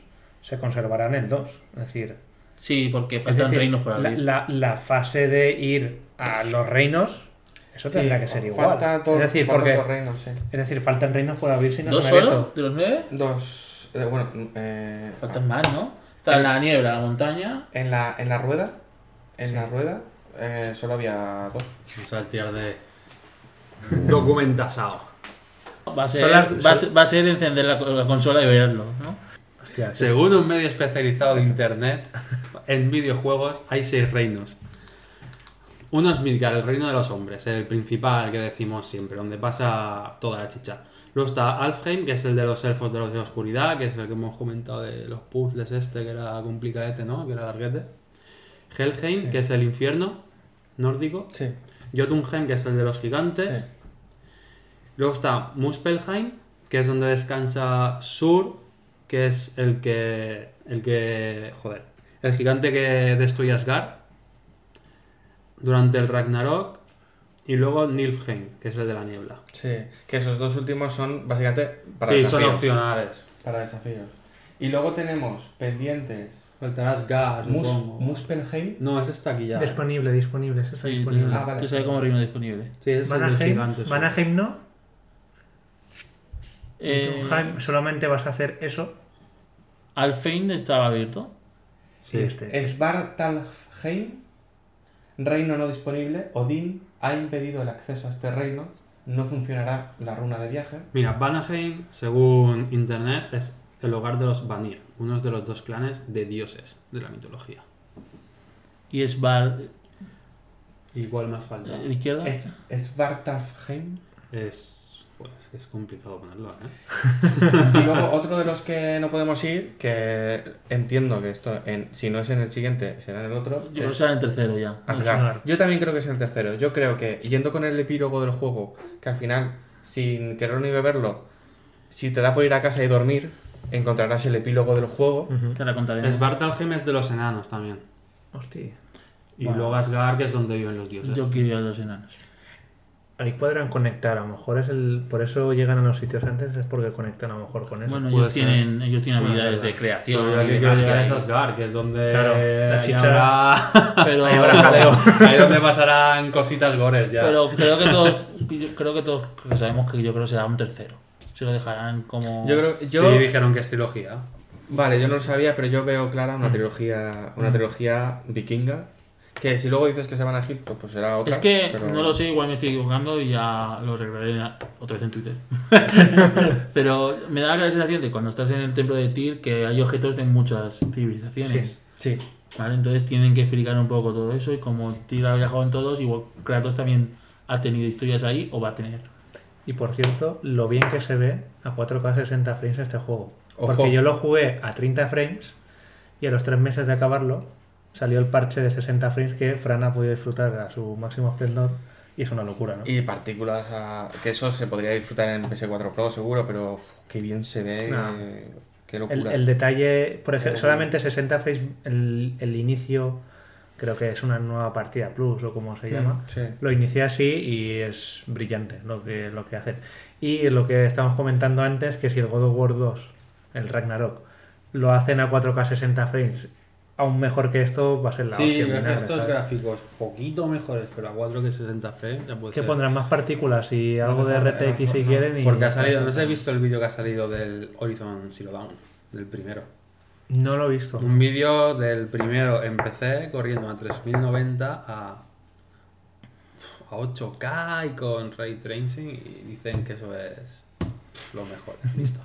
se conservará en 2. Es decir, Sí, porque faltan decir, reinos por la, abrir. la- la fase de ir a los reinos, eso Sí, tendrá que ser igual. Falta todo, es decir, faltan porque, dos reinos, sí. es decir, faltan reinos por abrir si no ¿Dos solo? ¿De los nueve? Dos. eh, bueno, eh, Faltan más, ¿no? Está en la niebla, la montaña. en, la, en la rueda. En Sí. la rueda eh, solo había dos. Vamos a tirar de documentasado. Va a ser, las- va a son- ser, va a ser encender la, la consola y verlo, ¿no? Hostia. Según un medio especializado de internet, en videojuegos hay seis reinos. Uno es Midgard, el reino de los hombres, el principal que decimos siempre, donde pasa toda la chicha. Luego está Alfheim, que es el de los elfos de la oscuridad, que es el que hemos comentado de los puzzles este, que era complicadete, ¿no? Que era larguete. Helheim, Sí. que es el infierno nórdico. Sí. Jotunheim, que es el de los gigantes. Sí. Luego está Muspelheim, que es donde descansa Sur, que es el que. el que. joder. El gigante que destruye Asgard durante el Ragnarok. Y luego Nilfheim, que es el de la niebla. Sí, que esos dos últimos son básicamente para sí, son opcionales. Para desafíos. Y luego tenemos pendientes Faltará Asgard, Mus, supongo. Muspelheim. No, ese está aquí ya. ¿eh? Disponible, disponible, eso está Sí, disponible. Ah, vale. tú sabes como reino disponible. Sí, ese es el gigante. Vanaheim no. Eh, solamente vas a hacer eso. Alfheim estaba abierto. Sí, este. Svartalfheim, reino no disponible. Odín ha impedido el acceso a este reino. No funcionará la runa de viaje. Mira, Vanaheim, según internet, es el hogar de los Vanir, unos de los dos clanes de dioses de la mitología. Y es Bar. Igual más falta. ¿De izquierda? Es. Es, es complicado ponerlo, ¿eh? Y luego otro de los que no podemos ir, que entiendo que esto, en, si no es en el siguiente, será en el otro. Yo creo que es será en el tercero ya. Asgard. Asgard. Yo también creo que es el tercero. Yo creo que, yendo con el epílogo del juego, que al final, sin querer ni beberlo, si te da por ir a casa y dormir, encontrarás el epílogo del juego. Te la contaré. Svartalfheim es de los enanos también. Hostia. Y Bueno. luego Asgard, que es donde viven los dioses. Yo quiero ir a los enanos. Ahí podrán conectar, a lo mejor es el. Por eso llegan a los sitios antes, es porque conectan a lo mejor con eso. Bueno, ellos tienen, ellos tienen Bueno, habilidades verdad. de creación. Pero yo quiero llegar Asgard, que es donde. Claro, la ahí chicha- habrá- Pero, Ahí habrá jaleo. ahí donde pasarán cositas gores ya. pero creo que todos, creo que todos sabemos que yo creo que será un tercero. Se lo dejarán como. Yo creo yo Sí, dijeron que es trilogía. Vale, yo no lo sabía, pero yo veo clara una trilogía, una trilogía vikinga. Que si luego dices que se van a Egipto, pues será otra. Es que pero- no lo sé, igual me estoy equivocando y ya lo revelaré otra vez en Twitter. Pero me da la sensación de cuando estás en el templo de Tyr que hay objetos de muchas civilizaciones. Sí. ¿vale? Entonces tienen que explicar un poco todo eso y como Tyr ha viajado en todos, igual Kratos también ha tenido historias ahí o va a tener. Y por cierto, lo bien que se ve a 4K 60 frames este juego. Ojo. Porque yo lo jugué a 30 frames y a los 3 meses de acabarlo salió el parche de 60 frames que Fran ha podido disfrutar a su máximo esplendor y es una locura, ¿no? Y partículas a... Que eso se podría disfrutar en PS4 Pro seguro, pero uf, qué bien se ve. No. eh, Qué El, locura. el detalle, por ejemplo, solamente 60 frames, el, el inicio, creo que es una nueva partida plus o como se llama. Mm, sí. Lo inicié así y es brillante lo que, lo que hacen. Y lo que estábamos comentando antes, que si el God of War 2, el Ragnarok, lo hacen a 4K 60 frames, aún mejor que esto, va a ser la Sí, hostia. vinagre, estos ¿sabes? gráficos poquito mejores, pero a 4 que 60 frames ya puede Que pondrán más partículas y algo de RTX si quieren. Y Porque ha salido, no sé si he visto el vídeo que ha salido del Horizon Zero Dawn, del primero. No lo he visto. Un vídeo del primero en PC corriendo a 3090 a, a 8K y con ray tracing y dicen que eso es lo mejor. Listo.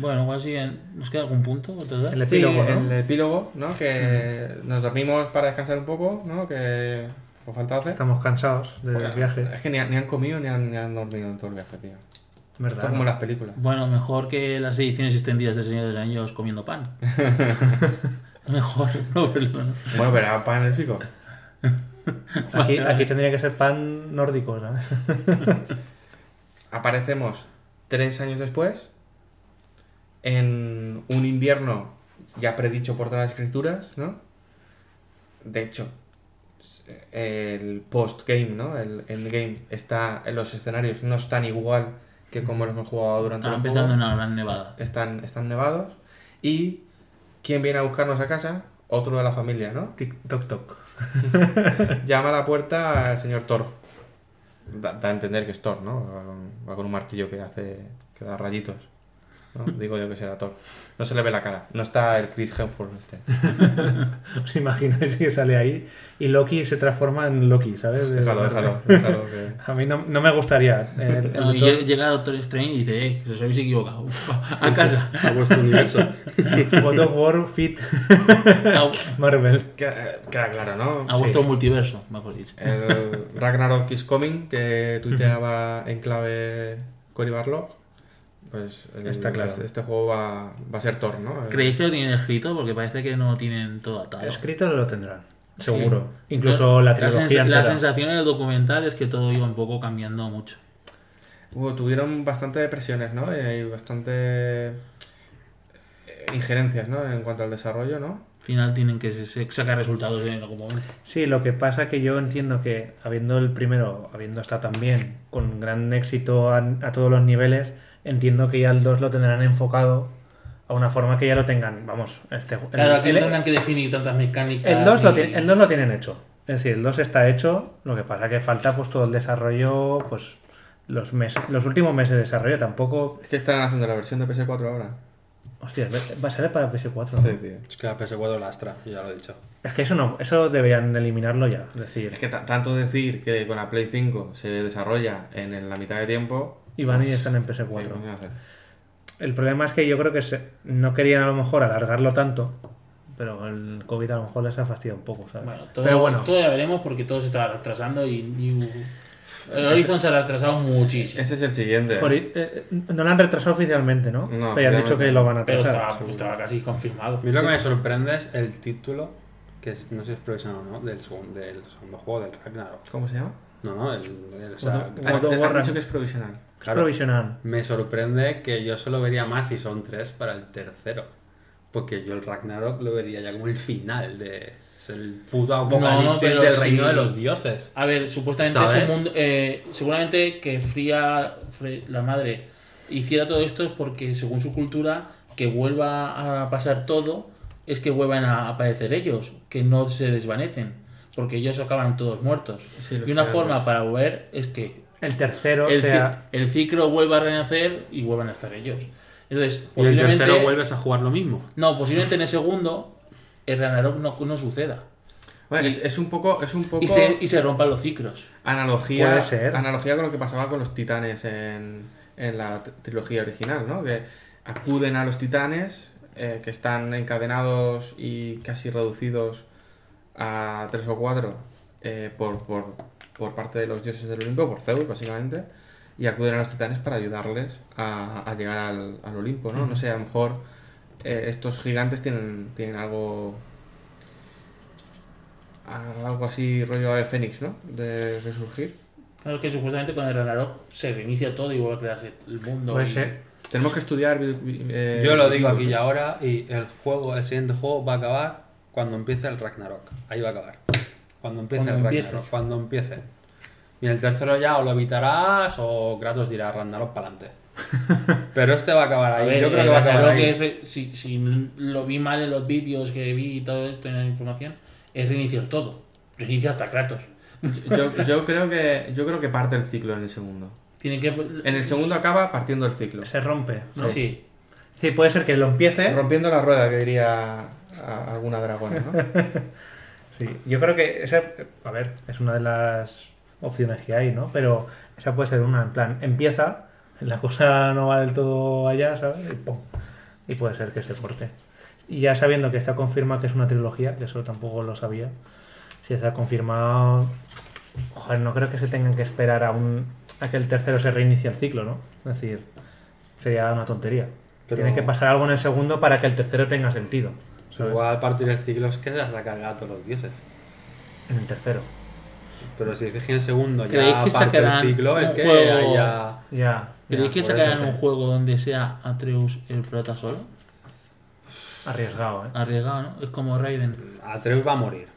Bueno, igual sí, ¿nos queda algún punto? El Sí, epílogo, ¿no? el epílogo, ¿no? Que nos dormimos para descansar un poco, ¿no? Que fue falta hacer. Estamos cansados del viaje. Es que ni, han- ni han comido ni han, ni han dormido en todo el viaje, tío. Esto ¿Verdad? es como las películas. Bueno, mejor que las ediciones extendidas del Señor de los Anillos comiendo pan. mejor no verlo, ¿no? Bueno, pero era pan élfico. Aquí, aquí tendría que ser pan nórdico, ¿sabes? Aparecemos tres años después en un invierno ya predicho por todas las escrituras, ¿no? De hecho, el post-game, ¿no? El endgame está en los escenarios no están igual que como los hemos jugado durante Está el empezando juego. una gran nevada. Están, están nevados. ¿Y quién viene a buscarnos a casa? otro de la familia, ¿no? Tic, toc, toc. Llama a la puerta al señor Thor. Da, da a entender que es Thor, ¿no? Va con un martillo que hace. que da rayitos. ¿No? Digo yo que será Thor. No se le ve la cara. No está el Chris Hemsworth este. ¿Os imagináis que sale ahí y Loki se transforma en Loki, ¿sabes? Déjalo, déjalo, déjalo. que- A mí no, no me gustaría. El- el No, y Doctor- llega Doctor Strange y dice, eh, que os habéis equivocado. Uf, a casa. A vuestro universo. God of War Fit Marvel. Queda, queda claro, ¿no? a vuestro multiverso, mejor dicho. El Ragnarok is coming, que tuiteaba en clave Cory Barlog. Pues el- Está claro. Este, este juego va, va a ser Thor, ¿no? ¿Creéis que lo tienen escrito? Porque parece que no tienen todo atado. Escrito lo tendrán, seguro. Incluso la La, trilogía sens- la sensación en el documental es que todo iba un poco cambiando mucho. Tuvieron bastante presiones, ¿no? Y bastante eh, injerencias, ¿no? En cuanto al desarrollo, ¿no? Al final tienen que sacar resultados en algún momento. Sí, lo que pasa que yo entiendo que habiendo el primero, habiendo estado también con gran éxito a, a todos los niveles, entiendo que ya el 2 lo tendrán enfocado a una forma que ya lo tengan, vamos, este Claro, aquí no tendrán que definir tantas mecánicas. el 2 lo, tiene- el 2 lo tienen hecho. Es decir, el 2 está hecho, lo que pasa que falta pues todo el desarrollo, pues los meses, los últimos meses de desarrollo tampoco. Es que están haciendo la versión de PS4 ahora. Hostia, va a salir para PS4, ¿no? Sí, tío. Es que la PS4 lastra, ya lo he dicho. Es que eso no, eso deberían eliminarlo ya. Es decir, Es que ta- tanto decir que con la Play 5 se desarrolla en la mitad de tiempo. Y van y están en PS4. ¿qué coño hacer? El problema es que yo creo que se- no querían a lo mejor alargarlo tanto, pero el COVID a lo mejor les ha fastidiado un poco, ¿sabes? Bueno, todo, pero bueno, todo ya veremos porque todo se está retrasando y, y- el Horizon se ha retrasado muchísimo. Ese es el siguiente. Joder, eh, no lo han retrasado oficialmente, ¿no? No, pero ya han dicho que lo van a Pero retrasar. estaba, estaba casi confirmado. A mí lo que me sorprende es el título, que es- no sé si es provisional o no, del segundo, del segundo juego, del Ragnarok. ¿Cómo se llama? No, no, el, el- o sea, of- Ah, War dicho que es provisional. Es provisional. me sorprende que yo solo vería más si son tres para el tercero. Porque yo el Ragnarok lo vería ya como el final de... Es el puto apocalipsis pero del sí. reino de los dioses. A ver, supuestamente ¿Sabes? ese mundo, eh, seguramente que Fría, la madre, hiciera todo esto es porque según su cultura, que vuelva a pasar todo, es que vuelvan a aparecer ellos, que no se desvanecen, porque ellos acaban todos muertos. Sí, y una creadores. forma para volver es que El tercero el, sea. el ciclo vuelva a renacer y vuelvan a estar ellos. Entonces, Y el posiblemente... tercero vuelves a jugar lo mismo. No, posiblemente en el segundo el Ragnarok no, no suceda. Bueno, Y- es, es un poco, es un poco Y se, y se rompan los ciclos. analogía, Puede ser. analogía con lo que pasaba con los titanes en, en la trilogía original, ¿no? Que acuden a los titanes eh, que están encadenados y casi reducidos a tres o cuatro eh, por, por, por parte de los dioses del Olimpo, por Zeus básicamente, y acuden a los titanes para ayudarles a, a llegar al, al Olimpo, ¿no? No sé, a lo mejor eh, estos gigantes tienen, tienen algo algo así rollo ave fénix, ¿no? De resurgir. Claro que supuestamente con el Ragnarok se reinicia todo y vuelve a crearse el mundo. Puede y- ser. Tenemos que estudiar. eh, Yo lo digo aquí y ahora y el juego, el siguiente juego va a acabar cuando empiece el Ragnarok. Ahí va a acabar. Cuando empiece Cuando el empiece. Ragnarok. Cuando empiece. Y en el tercero ya o lo evitarás o Kratos dirá Ragnarok para adelante. Pero este va a acabar A ahí. ver, Yo creo que va a acabar ahí. es si, si lo vi mal en los vídeos que vi y todo esto en la información, es reiniciar todo. Reinicia hasta Kratos. Yo, yo creo que yo creo que parte el ciclo en el segundo. Tienen que. En el segundo acaba partiendo el ciclo. Se rompe. ¿no? Sí. Sí, puede ser que lo empiece. Rompiendo la rueda, que diría a- alguna dragona, ¿no? Sí, yo creo que esa, a ver, es una de las opciones que hay, ¿no? Pero esa puede ser una, en plan, empieza, la cosa no va del todo allá, ¿sabes? Y pum. Y puede ser que se corte. Y ya sabiendo que está confirmado que es una trilogía, que eso tampoco lo sabía, si está confirmado, joder, no creo que se tengan que esperar a, un, a que el tercero se reinicie el ciclo, ¿no? Es decir, sería una tontería. Pero- Tiene que pasar algo en el segundo para que el tercero tenga sentido. ¿Sabes? Igual partir el ciclo es que se las ha cargado a todos los dioses. En el tercero. Pero si dices que en el segundo ¿Creéis ya que parte el sacarán ciclo, es que juego- ya... Ya. ¿Creéis ya, que sacarán un juego donde sea Atreus el prota solo? Arriesgado, ¿eh? Arriesgado, ¿no? Es como Raiden. Atreus va a morir.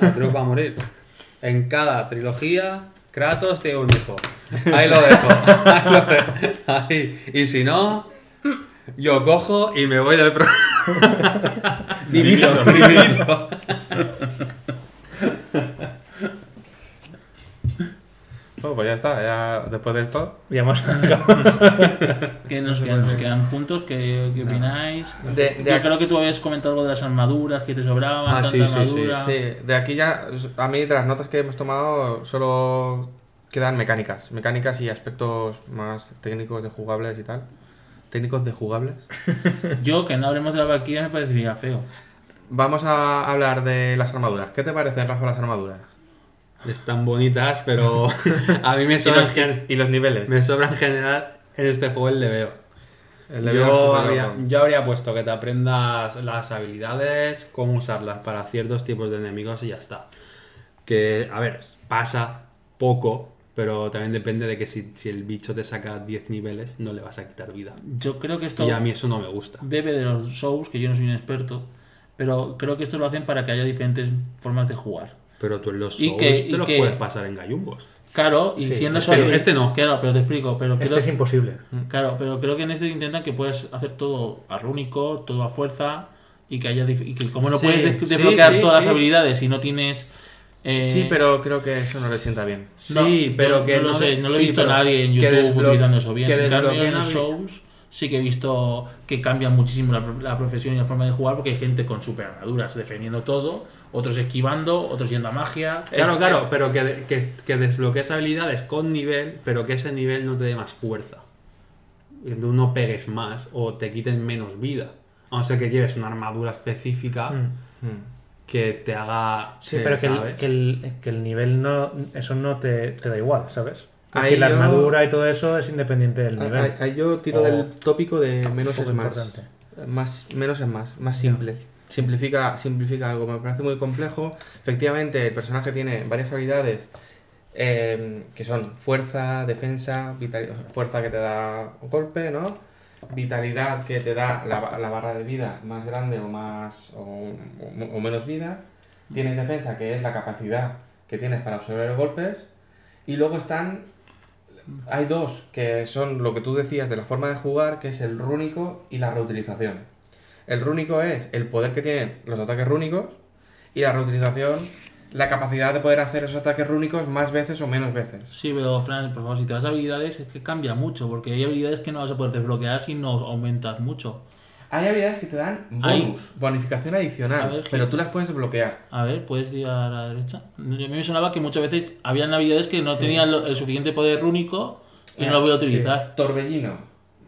Atreus va a morir. En cada trilogía, Kratos tiene un hijo. Ahí lo dejo. Ahí lo dejo. Ahí. Y si no, yo cojo y me voy del programa. Dimito. Dimito. Bueno, pues ya está, ya después de esto. Ya hemos Que nos quedan, nos quedan puntos, ¿qué, qué opináis? De- de Yo aquí- creo que tú habías comentado algo de las armaduras, que te sobraban, Ah, tanta sí, sí, sí. Sí, de aquí ya, a mí de las notas que hemos tomado solo quedan mecánicas, mecánicas y aspectos más técnicos de jugables y tal. Técnicos de jugables. Yo, que no hablemos de la vaquilla, me parecería feo. Vamos a hablar de las armaduras. ¿Qué te parecen, Rafa, las armaduras? Están bonitas, pero a mí me Y sobran, los, gen- y los niveles. me sobran en general en este juego el leveo. El Vegas Yo habría, yo habría puesto que te aprendas las habilidades, cómo usarlas para ciertos tipos de enemigos y ya está. Que, a ver, pasa poco, pero también depende de que si, si el bicho te saca 10 niveles, no le vas a quitar vida. Yo creo que esto Y a mí eso no me gusta. bebe de los shows, que yo no soy un experto, pero creo que esto lo hacen para que haya diferentes formas de jugar. Pero tú en los Y Souls que- te y los que- puedes pasar en gallumbos. Claro, y Sí, siendo este solo- no, este no. Claro, pero te explico. Pero Este creo, es imposible. claro, pero creo que en este intentan que puedes hacer todo a rúnico, todo a fuerza, y que haya y que como no Sí, puedes desbloquear sí, todas sí. las habilidades si no tienes. Eh, Sí, pero creo que eso no le sienta bien. no, Sí, pero yo que no lo sé, no lo he sí, visto nadie en YouTube utilizando eso bien. que En cambio, en los shows sí que he visto que cambia muchísimo la, la profesión y la forma de jugar porque hay gente con super armaduras defendiendo todo, otros esquivando, otros yendo a magia. Claro, Este- claro, pero que, que, que desbloquees habilidades con nivel, pero que ese nivel no te dé más fuerza. Tú no pegues más o te quiten menos vida. A no ser que lleves una armadura específica Mm. Mm. Que te haga. Sí, pero que el, que, el, que el nivel no. Eso no te, te da igual, ¿sabes? Es Ahí decir, la yo- armadura y todo eso es independiente del nivel. Ahí- ahí yo tiro O- del tópico de menos es más. importante. más. Menos es más, más simple. Simplifica, simplifica algo, me parece muy complejo. Efectivamente, el personaje tiene varias habilidades eh, que son fuerza, defensa, vitali- fuerza que te da un golpe, ¿no? Vitalidad que te da la, la barra de vida más grande o más o, o- o menos vida. Tienes defensa que es la capacidad que tienes para absorber golpes. Y luego están hay dos que son lo que tú decías de la forma de jugar, que es el rúnico y la reutilización. El rúnico es el poder que tienen los ataques rúnicos y la reutilización, la capacidad de poder hacer esos ataques rúnicos más veces o menos veces. Sí, pero Fran, por favor, si te vas a habilidades es que cambia mucho, porque hay habilidades que no vas a poder desbloquear si no aumentas mucho. Hay habilidades que te dan Hay- bonus, bonificación adicional, ver, pero sí. tú las puedes desbloquear. A ver, puedes ir a la derecha. A mí me sonaba que muchas veces habían habilidades que no tenían lo- el suficiente poder único y no lo voy a utilizar. Torbellino,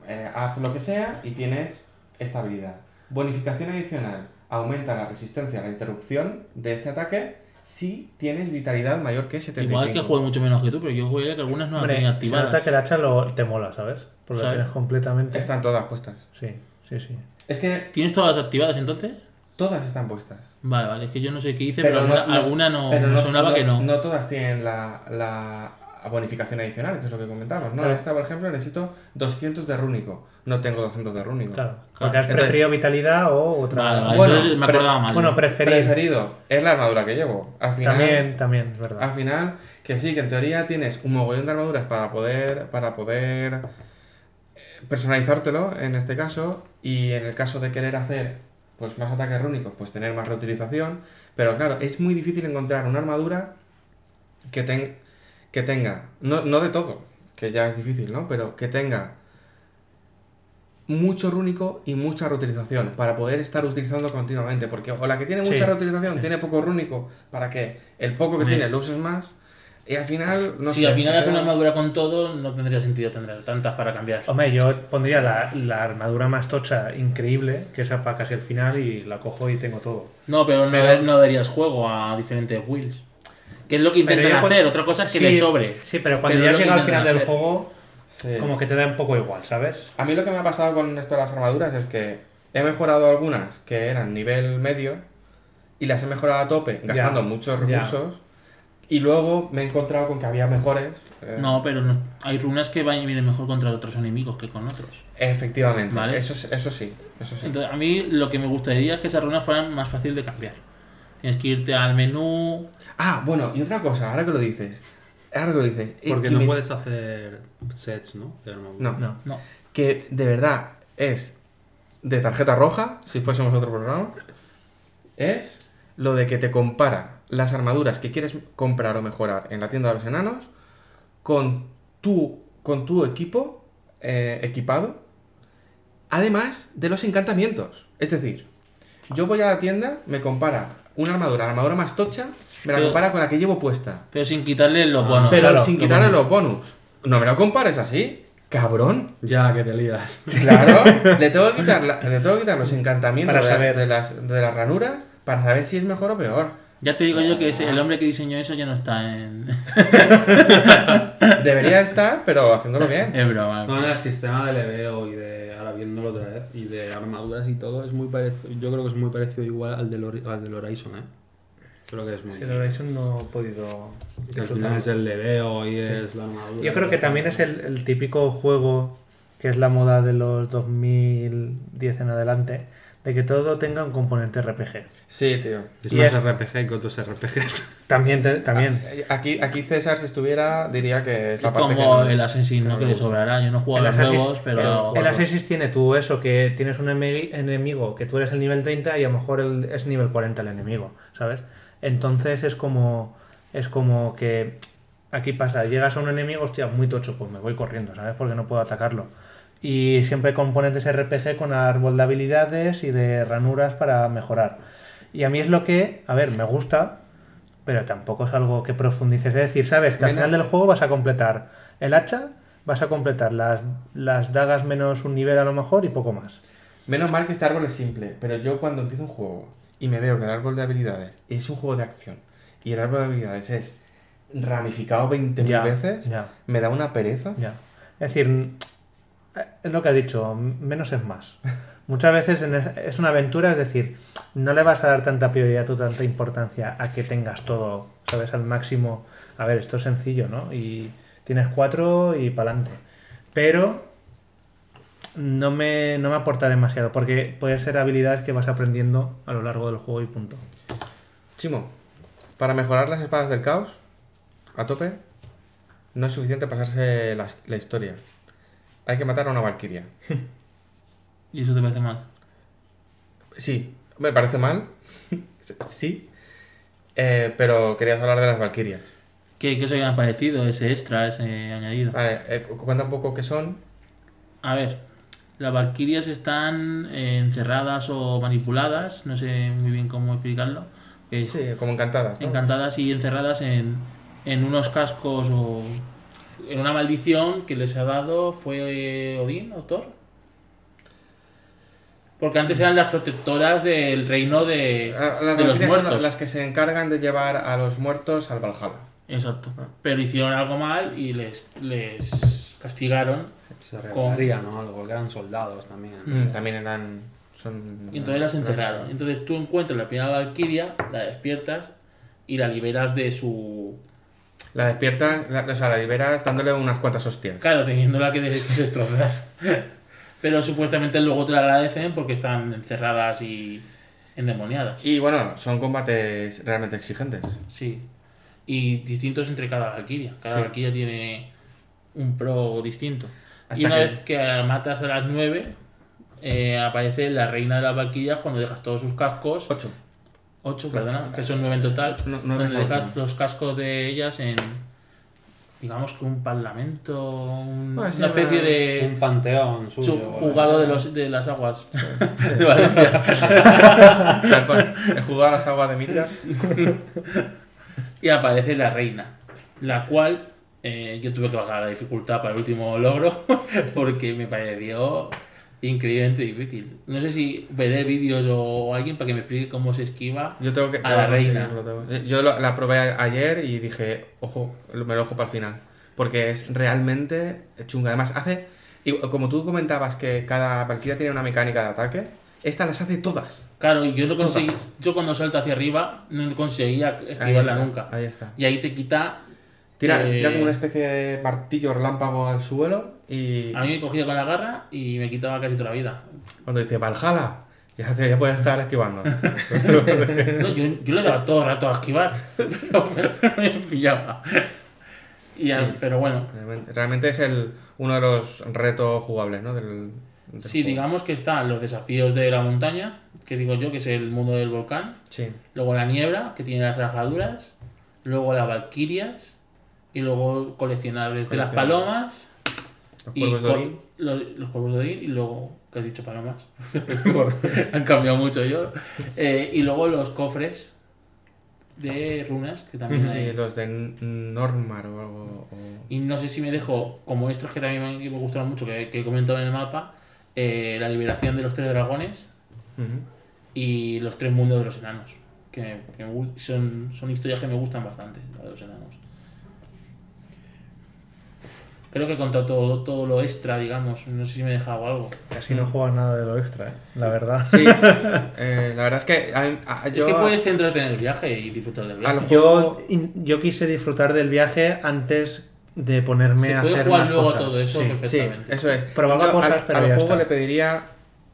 eh, haz lo que sea y tienes esta habilidad. Bonificación adicional, aumenta la resistencia a la interrupción de este ataque si tienes vitalidad mayor que 75. Igual que juegue mucho menos que tú, pero yo jugué que algunas no las tenía se activadas. nota que el hacha lo, te mola, ¿sabes? Porque lo ¿Sabes? tienes completamente. Están todas puestas. Sí, sí, sí. Es que ¿Tienes todas activadas entonces? todas están puestas. Vale, vale, es que yo no sé qué hice, pero, alguna no, alguna no, pero sonaba que no. No todas tienen la, la bonificación adicional, que es lo que comentamos. No, Claro. esta, por ejemplo, necesito 200 de rúnico. No tengo 200 de rúnico. Claro. Porque has Entonces- preferido vitalidad o otra. Vale, vale, Bueno, entonces me acordaba mal. Bueno, preferido. Preferido es la armadura que llevo. Al final, También, también, es verdad. Al final, que sí, que en teoría tienes un mogollón de armaduras para poder, para poder eh, personalizártelo en este caso. Y en el caso de querer hacer pues más ataques rúnicos, pues tener más reutilización. Pero claro, es muy difícil encontrar una armadura que, ten- que tenga, no, no de todo, que ya es difícil, ¿no? Pero que tenga mucho rúnico y mucha reutilización para poder estar utilizando continuamente. Porque o la que tiene Sí, mucha reutilización sí. tiene poco rúnico para que el poco que Sí. tiene lo uses más. Y al final, no si sé, al final hace una armadura con todo, no tendría sentido tener tantas para cambiar. Hombre, yo pondría la, la armadura más tocha increíble, que esa para casi el final, y la cojo y tengo todo. No, pero no, Pero- no darías juego a diferentes wheels. Que es lo que intentan hacer, otra cosa es que Sí, le sobre. Sí, pero cuando Pero ya llega al final del hacer. juego, Sí. como que te da un poco igual, ¿sabes? A mí lo que me ha pasado con esto de las armaduras es que he mejorado algunas que eran nivel medio y las he mejorado a tope, gastando muchos ya. recursos. Y luego me he encontrado con que había mejores. eh, No, pero no- hay runas que van y vienen mejor contra otros enemigos que con otros. Efectivamente, Vale. eso, es- eso sí, eso sí. Entonces, a mí lo que me gustaría es que esas runas fueran más fácil de cambiar. Tienes que irte al menú. Ah, bueno, y otra cosa, ahora que lo dices. Ahora que lo dices. eh, Porque que no me- puedes hacer sets, ¿no? De armadura. No, No, no. que de verdad es de tarjeta roja, si fuésemos otro programa, es lo de que te compara las armaduras que quieres comprar o mejorar en la tienda de los enanos con tu, con tu equipo eh, equipado, además de los encantamientos. Es decir, yo voy a la tienda, me compara una armadura, la armadura más tocha, me la Pero- compara con la que llevo puesta. Pero sin quitarle los Ah, bonos. Pero claro, sin los quitarle bonus. los bonus. No me lo compares así, cabrón. Ya, que te lías. Claro, le tengo que quitar, la- le tengo que quitar los encantamientos Para de, saber. de las, de las ranuras para saber si es mejor o peor. Ya te digo yo que ese- el hombre que diseñó eso ya no está en. Debería estar, pero haciéndolo bien. es broma. No, el sistema de leveo y de, ahora viéndolo otra vez, y de armaduras y todo, es muy parecido, yo creo que es muy parecido igual al del, al del Horizon, ¿eh? Creo que es muy... Si el Horizon no he podido que al disfrutar. final es el leveo y es la armadura. Yo creo que también es el, el típico juego que es la moda de los 2010 en adelante, de que todo tenga un componente RPG. Sí, tío. Es y más es- RPG que otros RPGs. También, te- también. Aquí, aquí César, si estuviera, diría que es Es la parte que como no- el Assassin, que ¿no? Que le sobrará. Yo no juego a los nuevos, pero. el Assassin's tiene tú eso, que tienes un enemi- enemigo que tú eres el nivel 30 y a lo mejor el- es nivel 40 el enemigo, ¿sabes? Entonces es como, es como que aquí pasa, llegas a un enemigo, hostia, muy tocho, pues me voy corriendo, ¿sabes? Porque no puedo atacarlo. Y siempre componentes RPG con árbol de habilidades y de ranuras para mejorar. Y a mí es lo que, a ver, me gusta, pero tampoco es algo que profundices. Es decir, sabes que al final del juego vas a completar el hacha, vas a completar las, las dagas menos un nivel a lo mejor y poco más. Menos mal que este árbol es simple, pero yo cuando empiezo un juego y me veo que el árbol de habilidades es un juego de acción y el árbol de habilidades es ramificado 20.000 Ya, veces, ya. me da una pereza. Ya. Es decir, es lo que ha dicho, menos es más. Muchas veces es una aventura, es decir, no le vas a dar tanta prioridad o tanta importancia a que tengas todo, ¿sabes? Al máximo. A ver, esto es sencillo, ¿no? Y tienes cuatro y para adelante. Pero no me, no me aporta demasiado, porque pueden ser habilidades que vas aprendiendo a lo largo del juego y punto. Chimo, para mejorar las espadas del caos, a tope, no es suficiente pasarse la, la historia. Hay que matar a una valquiria. Y eso te parece mal. Sí, me parece mal. sí. Eh, pero querías hablar de las valquirias. ¿Qué, qué os había parecido ese extra, ese añadido? Vale, eh, cu- cuenta un poco qué son. A ver, las valquirias están eh, encerradas o manipuladas, no sé muy bien cómo explicarlo. es Sí, como encantadas. ¿no? encantadas y encerradas en, en unos cascos o en una maldición que les ha dado fue Odín o Thor. Porque antes eran las protectoras del reino de, Ah, Las de los son muertos. las que se encargan de llevar a los muertos al Valhalla. Exacto. Pero hicieron algo mal y les, les castigaron. Se revelaría, ¿no? Algo que eran soldados también. Mm, También eran. Son, Y entonces las encerraron. Entonces tú encuentras la primera Valquiria, la despiertas y la liberas de su. La despiertas, la- o sea, la liberas dándole unas cuantas hostias. Claro, teniéndola que de- que destrozar. Pero supuestamente luego te la agradecen porque están encerradas y endemoniadas. Y bueno, son combates realmente exigentes. Sí. Y distintos entre cada Valquiria. Cada Sí. Tiene un pro distinto. Hasta y una que- vez que matas a las nueve, eh, aparece la reina de las Valquirias cuando dejas todos sus cascos. Ocho. Ocho, perdona, que son nueve en total. No- no donde dejas los cascos de ellas en. Digamos que un parlamento, un- Bueno, sí, una especie de. Un panteón suyo. su- jugado de, los, de las aguas de Valencia. He jugado a las aguas de Mitra. y aparece la reina, la cual eh, yo tuve que bajar la dificultad para el último logro porque me pareció increíblemente difícil. No sé si veré vídeos o alguien para que me explique cómo se esquiva. Yo tengo que. A la reina. eh, Yo lo- la probé ayer y dije, ojo, me lo ojo para el final. Porque es realmente chunga. Además, hace. Y como tú comentabas que cada Valkyria tiene una mecánica de ataque, esta las hace todas. Claro, y yo no conseguí, Todas. yo cuando salto hacia arriba no conseguía Ahí esquivarla está, nunca. Ahí está. Y ahí te quita. Tira, eh, tira como una especie de martillo relámpago al suelo y A mí me cogía con la garra y me quitaba casi toda la vida. cuando dice Valhalla, ya, ya puedes estar esquivando. No, yo, yo le daba todo el rato a esquivar, pero, pero me pillaba. Y Sí. Pero bueno, Realmente- Realmente es el, uno de los retos jugables ¿no? del, del Sí, juego. digamos que están los desafíos de la montaña, que digo yo que es el mundo del volcán. Sí. Luego la niebla, que tiene las rajaduras. Luego las valquirias. Y luego coleccionables de las palomas. Los y cuervos de Odín. Los, los cuervos de Odín. Y luego, que has dicho palomas. Han cambiado mucho yo. Eh, y luego los cofres de runas, que también hay. Sí, los de Normar o algo. o- Y no sé si me dejo, como estos que también me, me gustaron mucho, que, que he comentado en el mapa, eh, la liberación de los tres dragones y los tres mundos de los enanos. Que, que son, son historias que me gustan bastante, la de los enanos. Creo que he contado todo, todo lo extra, digamos. No sé si me he dejado algo. Casi no juegas nada de lo extra, ¿eh? la verdad. Sí, eh, la verdad es que a- a- yo es que puedes centrarte en el viaje y disfrutar del viaje. juego Yo, yo quise disfrutar del viaje antes de ponerme Se a puede hacer jugar más luego cosas. todo eso Sí. Perfectamente. eso es. Probaba Yo cosas, al, pero al ya juego está. le pediría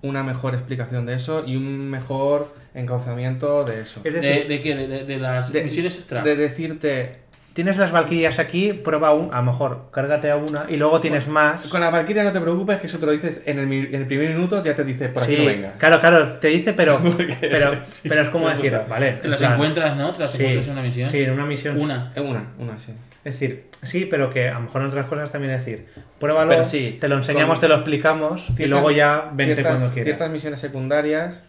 una mejor explicación de eso y un mejor encauzamiento de eso. Es ¿De, decir, de qué? De, de- de las De- misiones extra. De decirte, tienes las valquirias aquí, prueba un, a lo mejor cárgate a una y luego tienes más. con la Valkyria no te preocupes, que eso te lo dices en el, en primer minuto, ya te dice por aquí Sí, no venga. claro, claro, te dice, pero, pero, sí, pero es como decir, vale. Te las en plan, encuentras, ¿no? Te las sí, encuentras en una misión. Sí, en una misión. Una. Eh, Una, una, sí. Es decir, sí, pero que a lo mejor en otras cosas también es decir, pruébalo, Pero sí, te lo enseñamos, te lo explicamos y luego ya vente ciertas, cuando quieras. ciertas misiones secundarias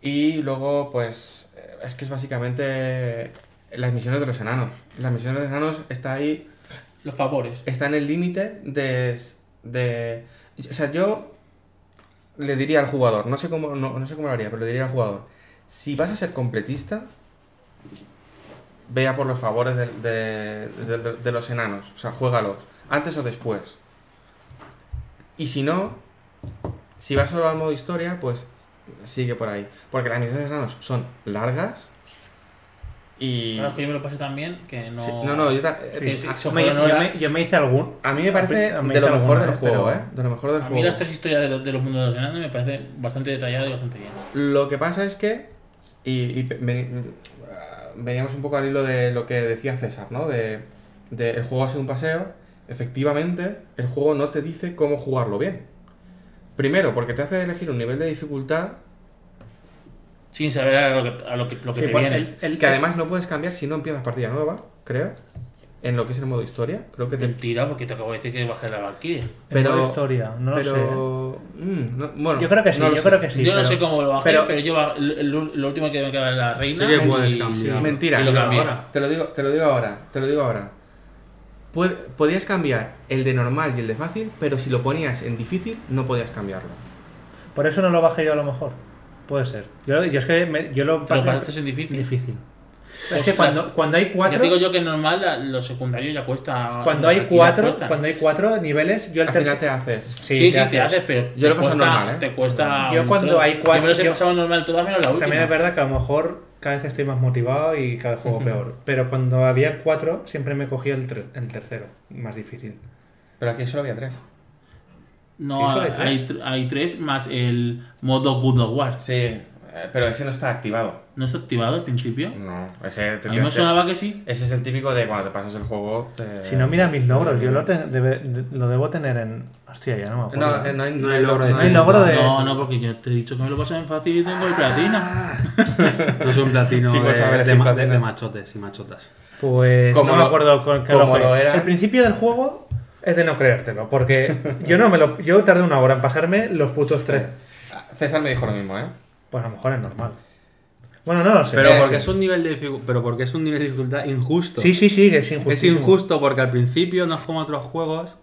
y luego pues eh, es que es básicamente las misiones de los enanos. Las misiones de los enanos está ahí Los favores. está en el límite de, de... O sea, yo le diría al jugador, no sé cómo, no, no sé cómo lo haría, pero le diría al jugador, si vas a ser completista, vea por los favores de, de- de- de- de los enanos, o sea, juégalos, antes o después. Y si no, si vas solo al modo historia, pues sigue por ahí. Porque las misiones de enanos son largas y... Claro, es que yo me lo pasé también, que no... Sí, no, no, yo sí, a- Me- yo, me, yo me hice algún. a mí me parece A de lo mejor alguna, del ¿eh? juego, Pero- ¿eh? De lo mejor del A juego. mí las tres historias de los, de los mundos de los enanos me parece bastante detallada y bastante bien. Lo que pasa es que, y, y ve- veníamos un poco al hilo de lo que decía César, ¿no? De, de el juego ha sido un paseo. Efectivamente, el juego no te dice cómo jugarlo bien. Primero, porque te hace elegir un nivel de dificultad Sin saber a lo que, a lo que, lo que Sí, te viene. el- el- que además no puedes cambiar si no empiezas partida nueva, creo. En lo que es el modo historia. Creo que te. Mentira, porque te acabo de decir que bajé la Valkyrie. el pero- modo historia, no lo sé. pero. mm, no- bueno, Yo creo que sí, no lo yo sé. creo que sí. yo no pero- sé cómo lo bajé, pero- pero, yo el- lo último que me queda es la reina. Sí puedes y- cambiar. sí, Mentira, Y lo ahora. Te lo digo, te lo digo ahora, te lo digo ahora. Podías cambiar el de normal y el de fácil, pero si lo ponías en difícil, no podías cambiarlo. Por eso no lo bajé yo a lo mejor. Puede ser. Yo, yo es que me- yo lo ¿Te lo pasé pasaste en difícil? difícil. Es que cuando, cuando hay cuatro. Ya digo yo que en normal los secundarios ya cuesta. Cuando hay cuatro, cuando hay cuatro niveles, yo el Al final tercer- te haces. Sí, sí, te haces. haces, pero. Yo lo paso normal, ¿eh? Te cuesta. Yo cuando hay cuatro- Yo me los he yo- pasado normal todas menos la última. También es verdad que a lo mejor cada vez estoy más motivado y cada vez juego peor. Pero cuando había cuatro, siempre me cogía el, el tercero, más difícil. Pero aquí solo había tres. No, hay hay, hay tres más el modo Good of War. Sí, eh, pero ese no está activado. ¿No está activado al principio? No, ese, te A mí me tienes que- sonaba que sí. ese es el típico de cuando te pasas el juego. te- Si no, mira mis logros. Yo lo, te- debe- de- lo debo tener en. Hostia, ya no me acuerdo. No, no hay, No hay logro de no No hay logro de. No, no, porque yo te he dicho que me lo pasé en fácil y tengo el platina. No es un platino Chicos, de, a ver, de platinos. de machotes y machotas. Pues Como no me lo- acuerdo con qué como lo, fue. lo era- El principio del juego es de no creértelo, porque yo no me lo. Yo tardé una hora en pasarme los putos tres. César me dijo lo mismo, ¿eh? Pues a lo mejor es normal. Bueno, no lo sé. Pero porque es un nivel de dificu- pero porque es un nivel de dificultad injusto. Sí, sí, sí, que es Es injustísimo. injusto porque al principio no es como otros juegos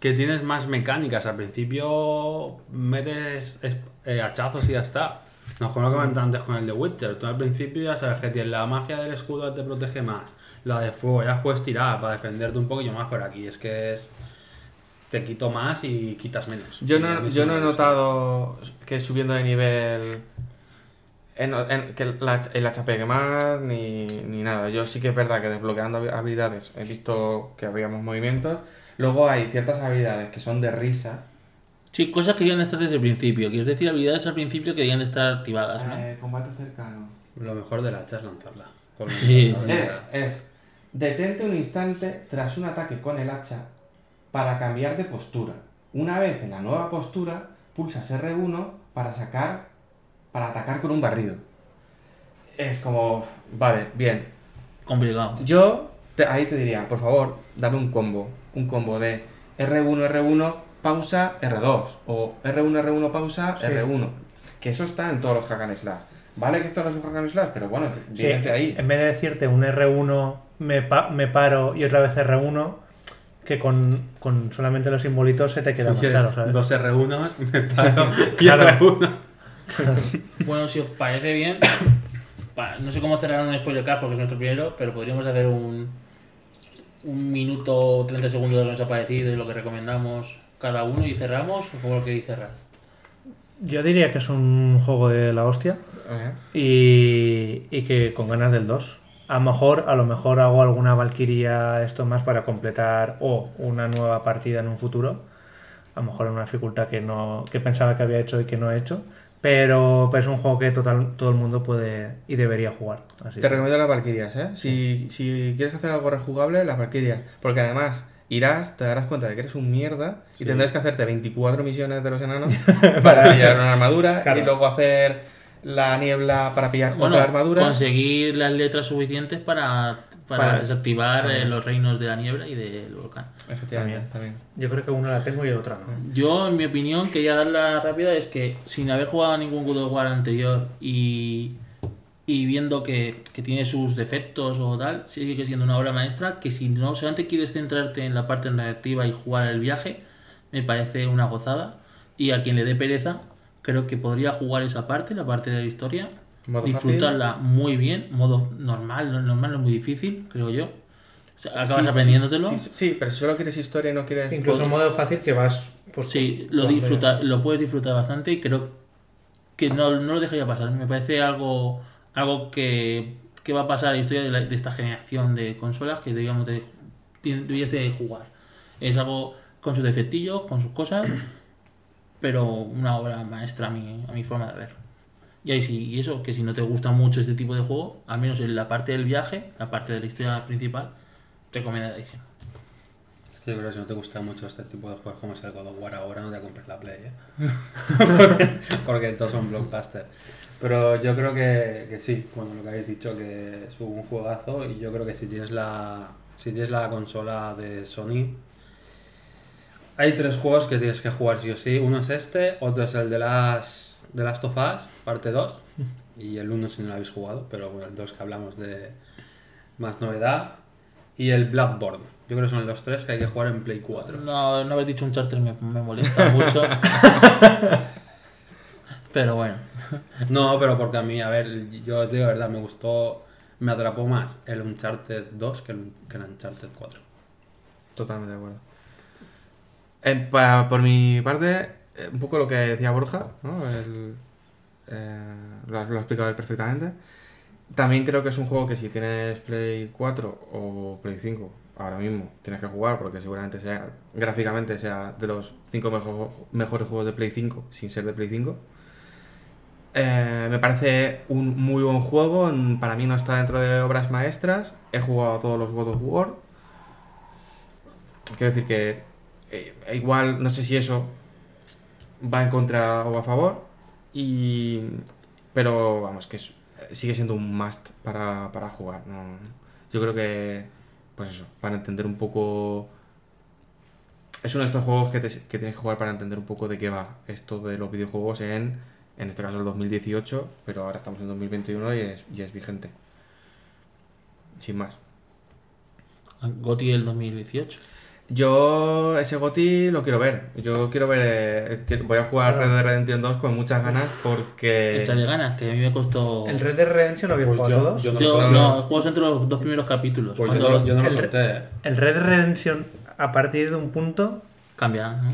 que tienes más mecánicas. Al principio metes es- eh, hachazos y ya está. No es como lo comenté antes con el de Witcher. Tú al principio ya sabes que tienes la magia del escudo te protege más. La de fuego ya las puedes tirar para defenderte un poquillo más por aquí. Es que es. Te quito más y quitas menos. Yo no, yo no he notado que subiendo de nivel. En, en- que la, el HP más ni, ni nada. Yo sí que es verdad que desbloqueando habi- habilidades he visto que habíamos movimientos. Luego hay ciertas habilidades que son de risa. Sí, cosas que deben de estar desde el principio. Quieres decir habilidades al principio que deben de estar activadas, ¿no? Eh, combate cercano. Lo mejor del hacha es lanzarla. Con Sí, con- sí. Eh, es detente un instante tras un ataque con el hacha para cambiar de postura. una vez en la nueva postura, pulsas R1 para sacar, para atacar con un barrido. Es como, vale, bien. Complicado. Yo te- ahí te diría, por favor, dame un combo. Un combo de R1, R1, pausa, R2. O R1, R1, pausa, Sí. R1. Que eso está en todos los hack and slash. Vale que esto no es un hack and slash, pero bueno, Sí, vienes de ahí. En vez de decirte un R1 me, pa- me paro y otra vez R1, que con, con solamente los simbolitos se te queda más claro, ¿sabes? Dos R1s, me paro y Claro. R1. Bueno, si os parece bien, no sé cómo cerrar un spoiler cast porque es nuestro primero, pero podríamos hacer un, un minuto o 30 segundos de lo que nos ha parecido y lo que recomendamos cada uno y cerramos o como lo queréis cerrar. Yo diría que es un juego de la hostia Ajá. y, y que con ganas del 2. A lo mejor, a lo mejor hago alguna Valkyria esto más para completar o una nueva partida en un futuro. A lo mejor en una dificultad que no que pensaba que había hecho y que no he hecho. Pero, pero es un juego que total, todo el mundo puede y debería jugar. Así Te recomiendo las Valkyrias, ¿eh? Si, si quieres hacer algo rejugable, las Valkyrias. Porque además irás, te darás cuenta de que eres un mierda y tendrás que hacerte 24 misiones de los enanos para pillar una armadura Claro. y luego hacer la niebla para pillar Bueno, otra armadura. conseguir las letras suficientes para, para, Para- desactivar eh, también. los reinos de la niebla y del volcán. Efectivamente, también. Yo creo que una la tengo y otra no. Yo, en mi opinión, quería dar la rápida, es que sin haber jugado a ningún God of War anterior y, y viendo que, que tiene sus defectos o tal, sigue siendo una obra maestra que si no solamente quieres centrarte en la parte narrativa y jugar el viaje, me parece una gozada. Y a quien le dé pereza, creo que podría jugar esa parte, la parte de la historia, Modo disfrutarla muy bien, modo normal, no- normal no es muy difícil, creo yo. O sea, acabas Sí, aprendiéndotelo. Sí, sí, sí, pero si solo quieres historia y no quieres. Incluso en modo fácil que vas. Pues, Sí, lo disfruta, lo puedes disfrutar bastante y creo que no, no lo dejaría pasar. Me parece algo, algo que, que va a pasar en la historia de, la- de esta generación de consolas que digamos de, de jugar. Es algo con sus defectillos, con sus cosas, pero una obra maestra a mi, a mi forma de ver. Y ahí sí, y eso, que si no te gusta mucho este tipo de juego, al menos en la parte del viaje, la parte de la historia principal, recomendadísimo. Es que yo creo que si no te gusta mucho este tipo de juegos como es el God of War ahora, no te compres la Play, ¿eh? Porque todos son blockbusters. Pero yo creo que, que sí, bueno, lo que habéis dicho, que es un juegazo y yo creo que si tienes la, si tienes la consola de Sony, hay tres juegos que tienes que jugar sí o sí. Uno es este, otro es el de las de Last of Us, parte 2, y el uno si no lo habéis jugado, pero bueno, el 2 que hablamos de más novedad, y el Blackboard. Yo creo que son los tres que hay que jugar en Play 4. No, no haber dicho un charter me, me molesta mucho. Pero bueno. No, pero porque a mí, a ver, yo te digo la verdad, me gustó, me atrapó más el Uncharted 2 que el, que el Uncharted 4. Totalmente de acuerdo. Eh, por mi parte, eh, un poco lo que decía Borja, ¿no? El, eh, lo, ha- explicado él perfectamente. También creo que es un juego que si tienes Play 4 o Play 5, ahora mismo tienes que jugar porque seguramente sea, gráficamente sea de los 5 mejores juegos de Play 5 sin ser de Play 5. Eh, me parece un muy buen juego, para mí no está dentro de obras maestras, he jugado a todos los God of War, Quiero decir que eh, igual, no sé si eso va en contra o a favor, y pero vamos, que sigue siendo un must para, para jugar. ¿no? Yo creo que, pues eso, para entender un poco... Es uno de estos juegos que, te- que tienes que jugar para entender un poco de qué va esto de los videojuegos en, en este caso, el 2018, pero ahora estamos en 2021 y es, y es vigente. Sin más. Goti del 2018. Yo ese GOTI lo quiero ver. Yo quiero ver. eh, voy a jugar Red Dead Redemption 2 con muchas ganas porque. Échale ganas, que a mí me costó. ¿El Red Dead Redemption lo habéis Pues jugado yo- todos? yo no- Yo no, entre los dos primeros capítulos. Pues yo cuando no, yo no lo el- solté. El Red Dead Redemption, a partir de un punto, cambia, ¿no?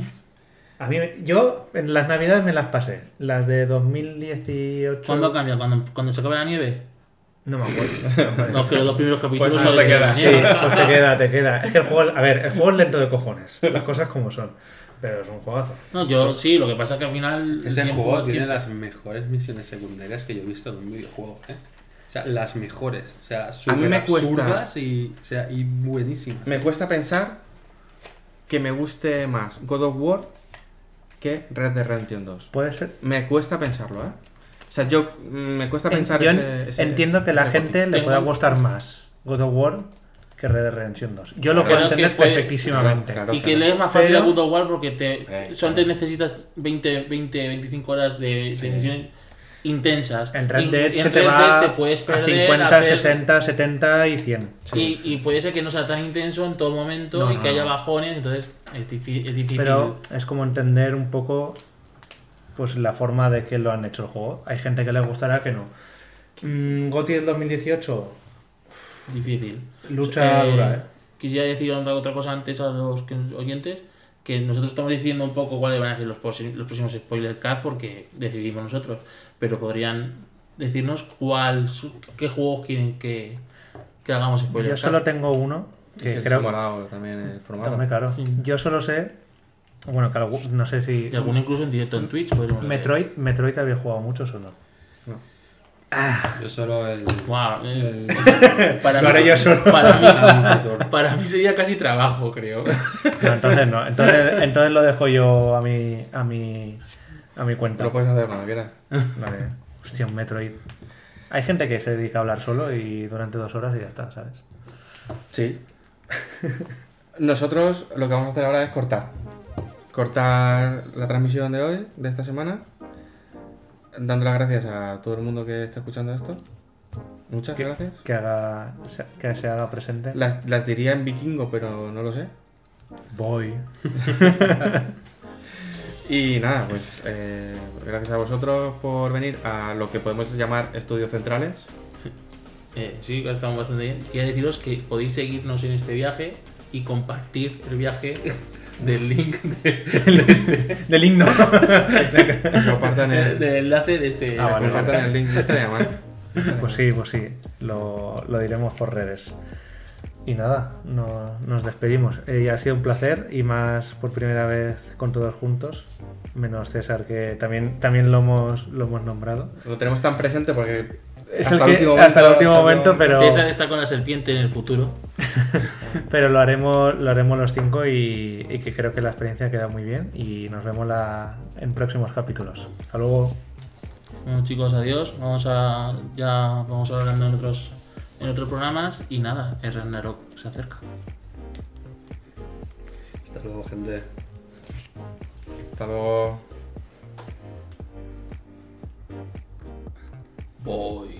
a mí, me- yo en las navidades me las pasé. Las de 2018. ¿Cuándo cambia? ¿Cuando, cuando se acabe la nieve? No me acuerdo. No, que los dos primeros capítulos Pues son no te queda. Sí, pues te queda, te queda. Es que el juego, a ver, el juego es lento de cojones. Las cosas como son. Pero es un juegazo. No, yo sí, lo que pasa es que al final. el Ese juego es tiene tiempo. las mejores misiones secundarias que yo he visto en un videojuego, ¿eh? O sea, las mejores. O sea, A mí me súper cuesta- absurdas y, o sea, y buenísimas. Me cuesta pensar que me guste más God of War que Red Dead Redemption 2. Puede ser. Me cuesta pensarlo, ¿eh? O sea, yo mm, me cuesta En- pensar yo en- ese, ese- entiendo que la gente le pueda gustar más God of War que Red Dead Redemption 2. Yo lo puedo entender puede- perfectísimamente. Claro, y que le es más fácil Pero- a God of War porque te, Eh, solamente claro. necesitas 20, 20, 25 horas de, de misiones intensas. En Red Y- Dead se te Red va Dead te puedes a perder, 50, hacer- 60, 70 y 100. y, y puede ser que no sea tan intenso en todo momento No, y no, que haya bajones, entonces es difícil. Es difícil. Pero es como entender un poco pues la forma de que lo han hecho el juego. Hay gente que le gustará que no. Mm, Goti del 2018, difícil. lucha Eh, dura, ¿eh? Quisiera decir otra otra cosa antes a los oyentes, que nosotros estamos diciendo un poco cuáles van a ser los, los próximos spoiler cast porque decidimos nosotros, pero podrían decirnos cuál, qué juegos quieren que, que hagamos spoiler Yo cast. solo tengo uno que se creo también el formato. Hombre, claro. Sí. Yo solo sé, bueno, que algu- no sé si Y alguno incluso en directo en Twitch. Metroid, Metroid había jugado muchos o no. Yo solo el. Wow, eh, el- para, Lo mí, yo solo. para, mí, para mí sería casi trabajo, creo. No, entonces no. Entonces, entonces lo dejo yo a mi a mi a mi cuenta. Lo puedes hacer cuando quieras. Vale. Hostia, un Metroid. Hay gente que se dedica a hablar solo y durante dos horas y ya está, ¿sabes? Sí. Nosotros lo que vamos a hacer ahora es cortar. Cortar la transmisión de hoy, de esta semana. Dando las gracias a todo el mundo que está escuchando esto. Muchas Que, gracias. que haga se- que se haga presente. Las, las diría en vikingo, pero no lo sé. Voy. Y nada, pues eh, gracias a vosotros por venir a lo que podemos llamar estudios centrales. Eh, sí, estamos bastante bien. Quiero deciros que podéis seguirnos en este viaje y compartir el viaje del link de- Del himno. Compartan el, del enlace de este. Ah, vale, compartan el link de esta llamada. Pues sí, pues sí. Lo, lo diremos por redes. Y nada, no- nos despedimos. Eh, ha sido un placer y más por primera vez con todos juntos. Menos César, que también, también lo, hemos, lo hemos nombrado. Lo tenemos tan presente porque Es hasta el el que- último hasta el momento- último hasta momento, pero, con la serpiente en el futuro. pero lo haremos lo haremos los cinco y, y que creo que la experiencia queda muy bien. Y nos vemos la, en próximos capítulos. Hasta luego. Bueno, chicos, adiós. Vamos a. Ya vamos a hablar en otros, en otros programas. Y nada, el Ragnarok se acerca. Hasta luego, gente. Hasta luego. Voy.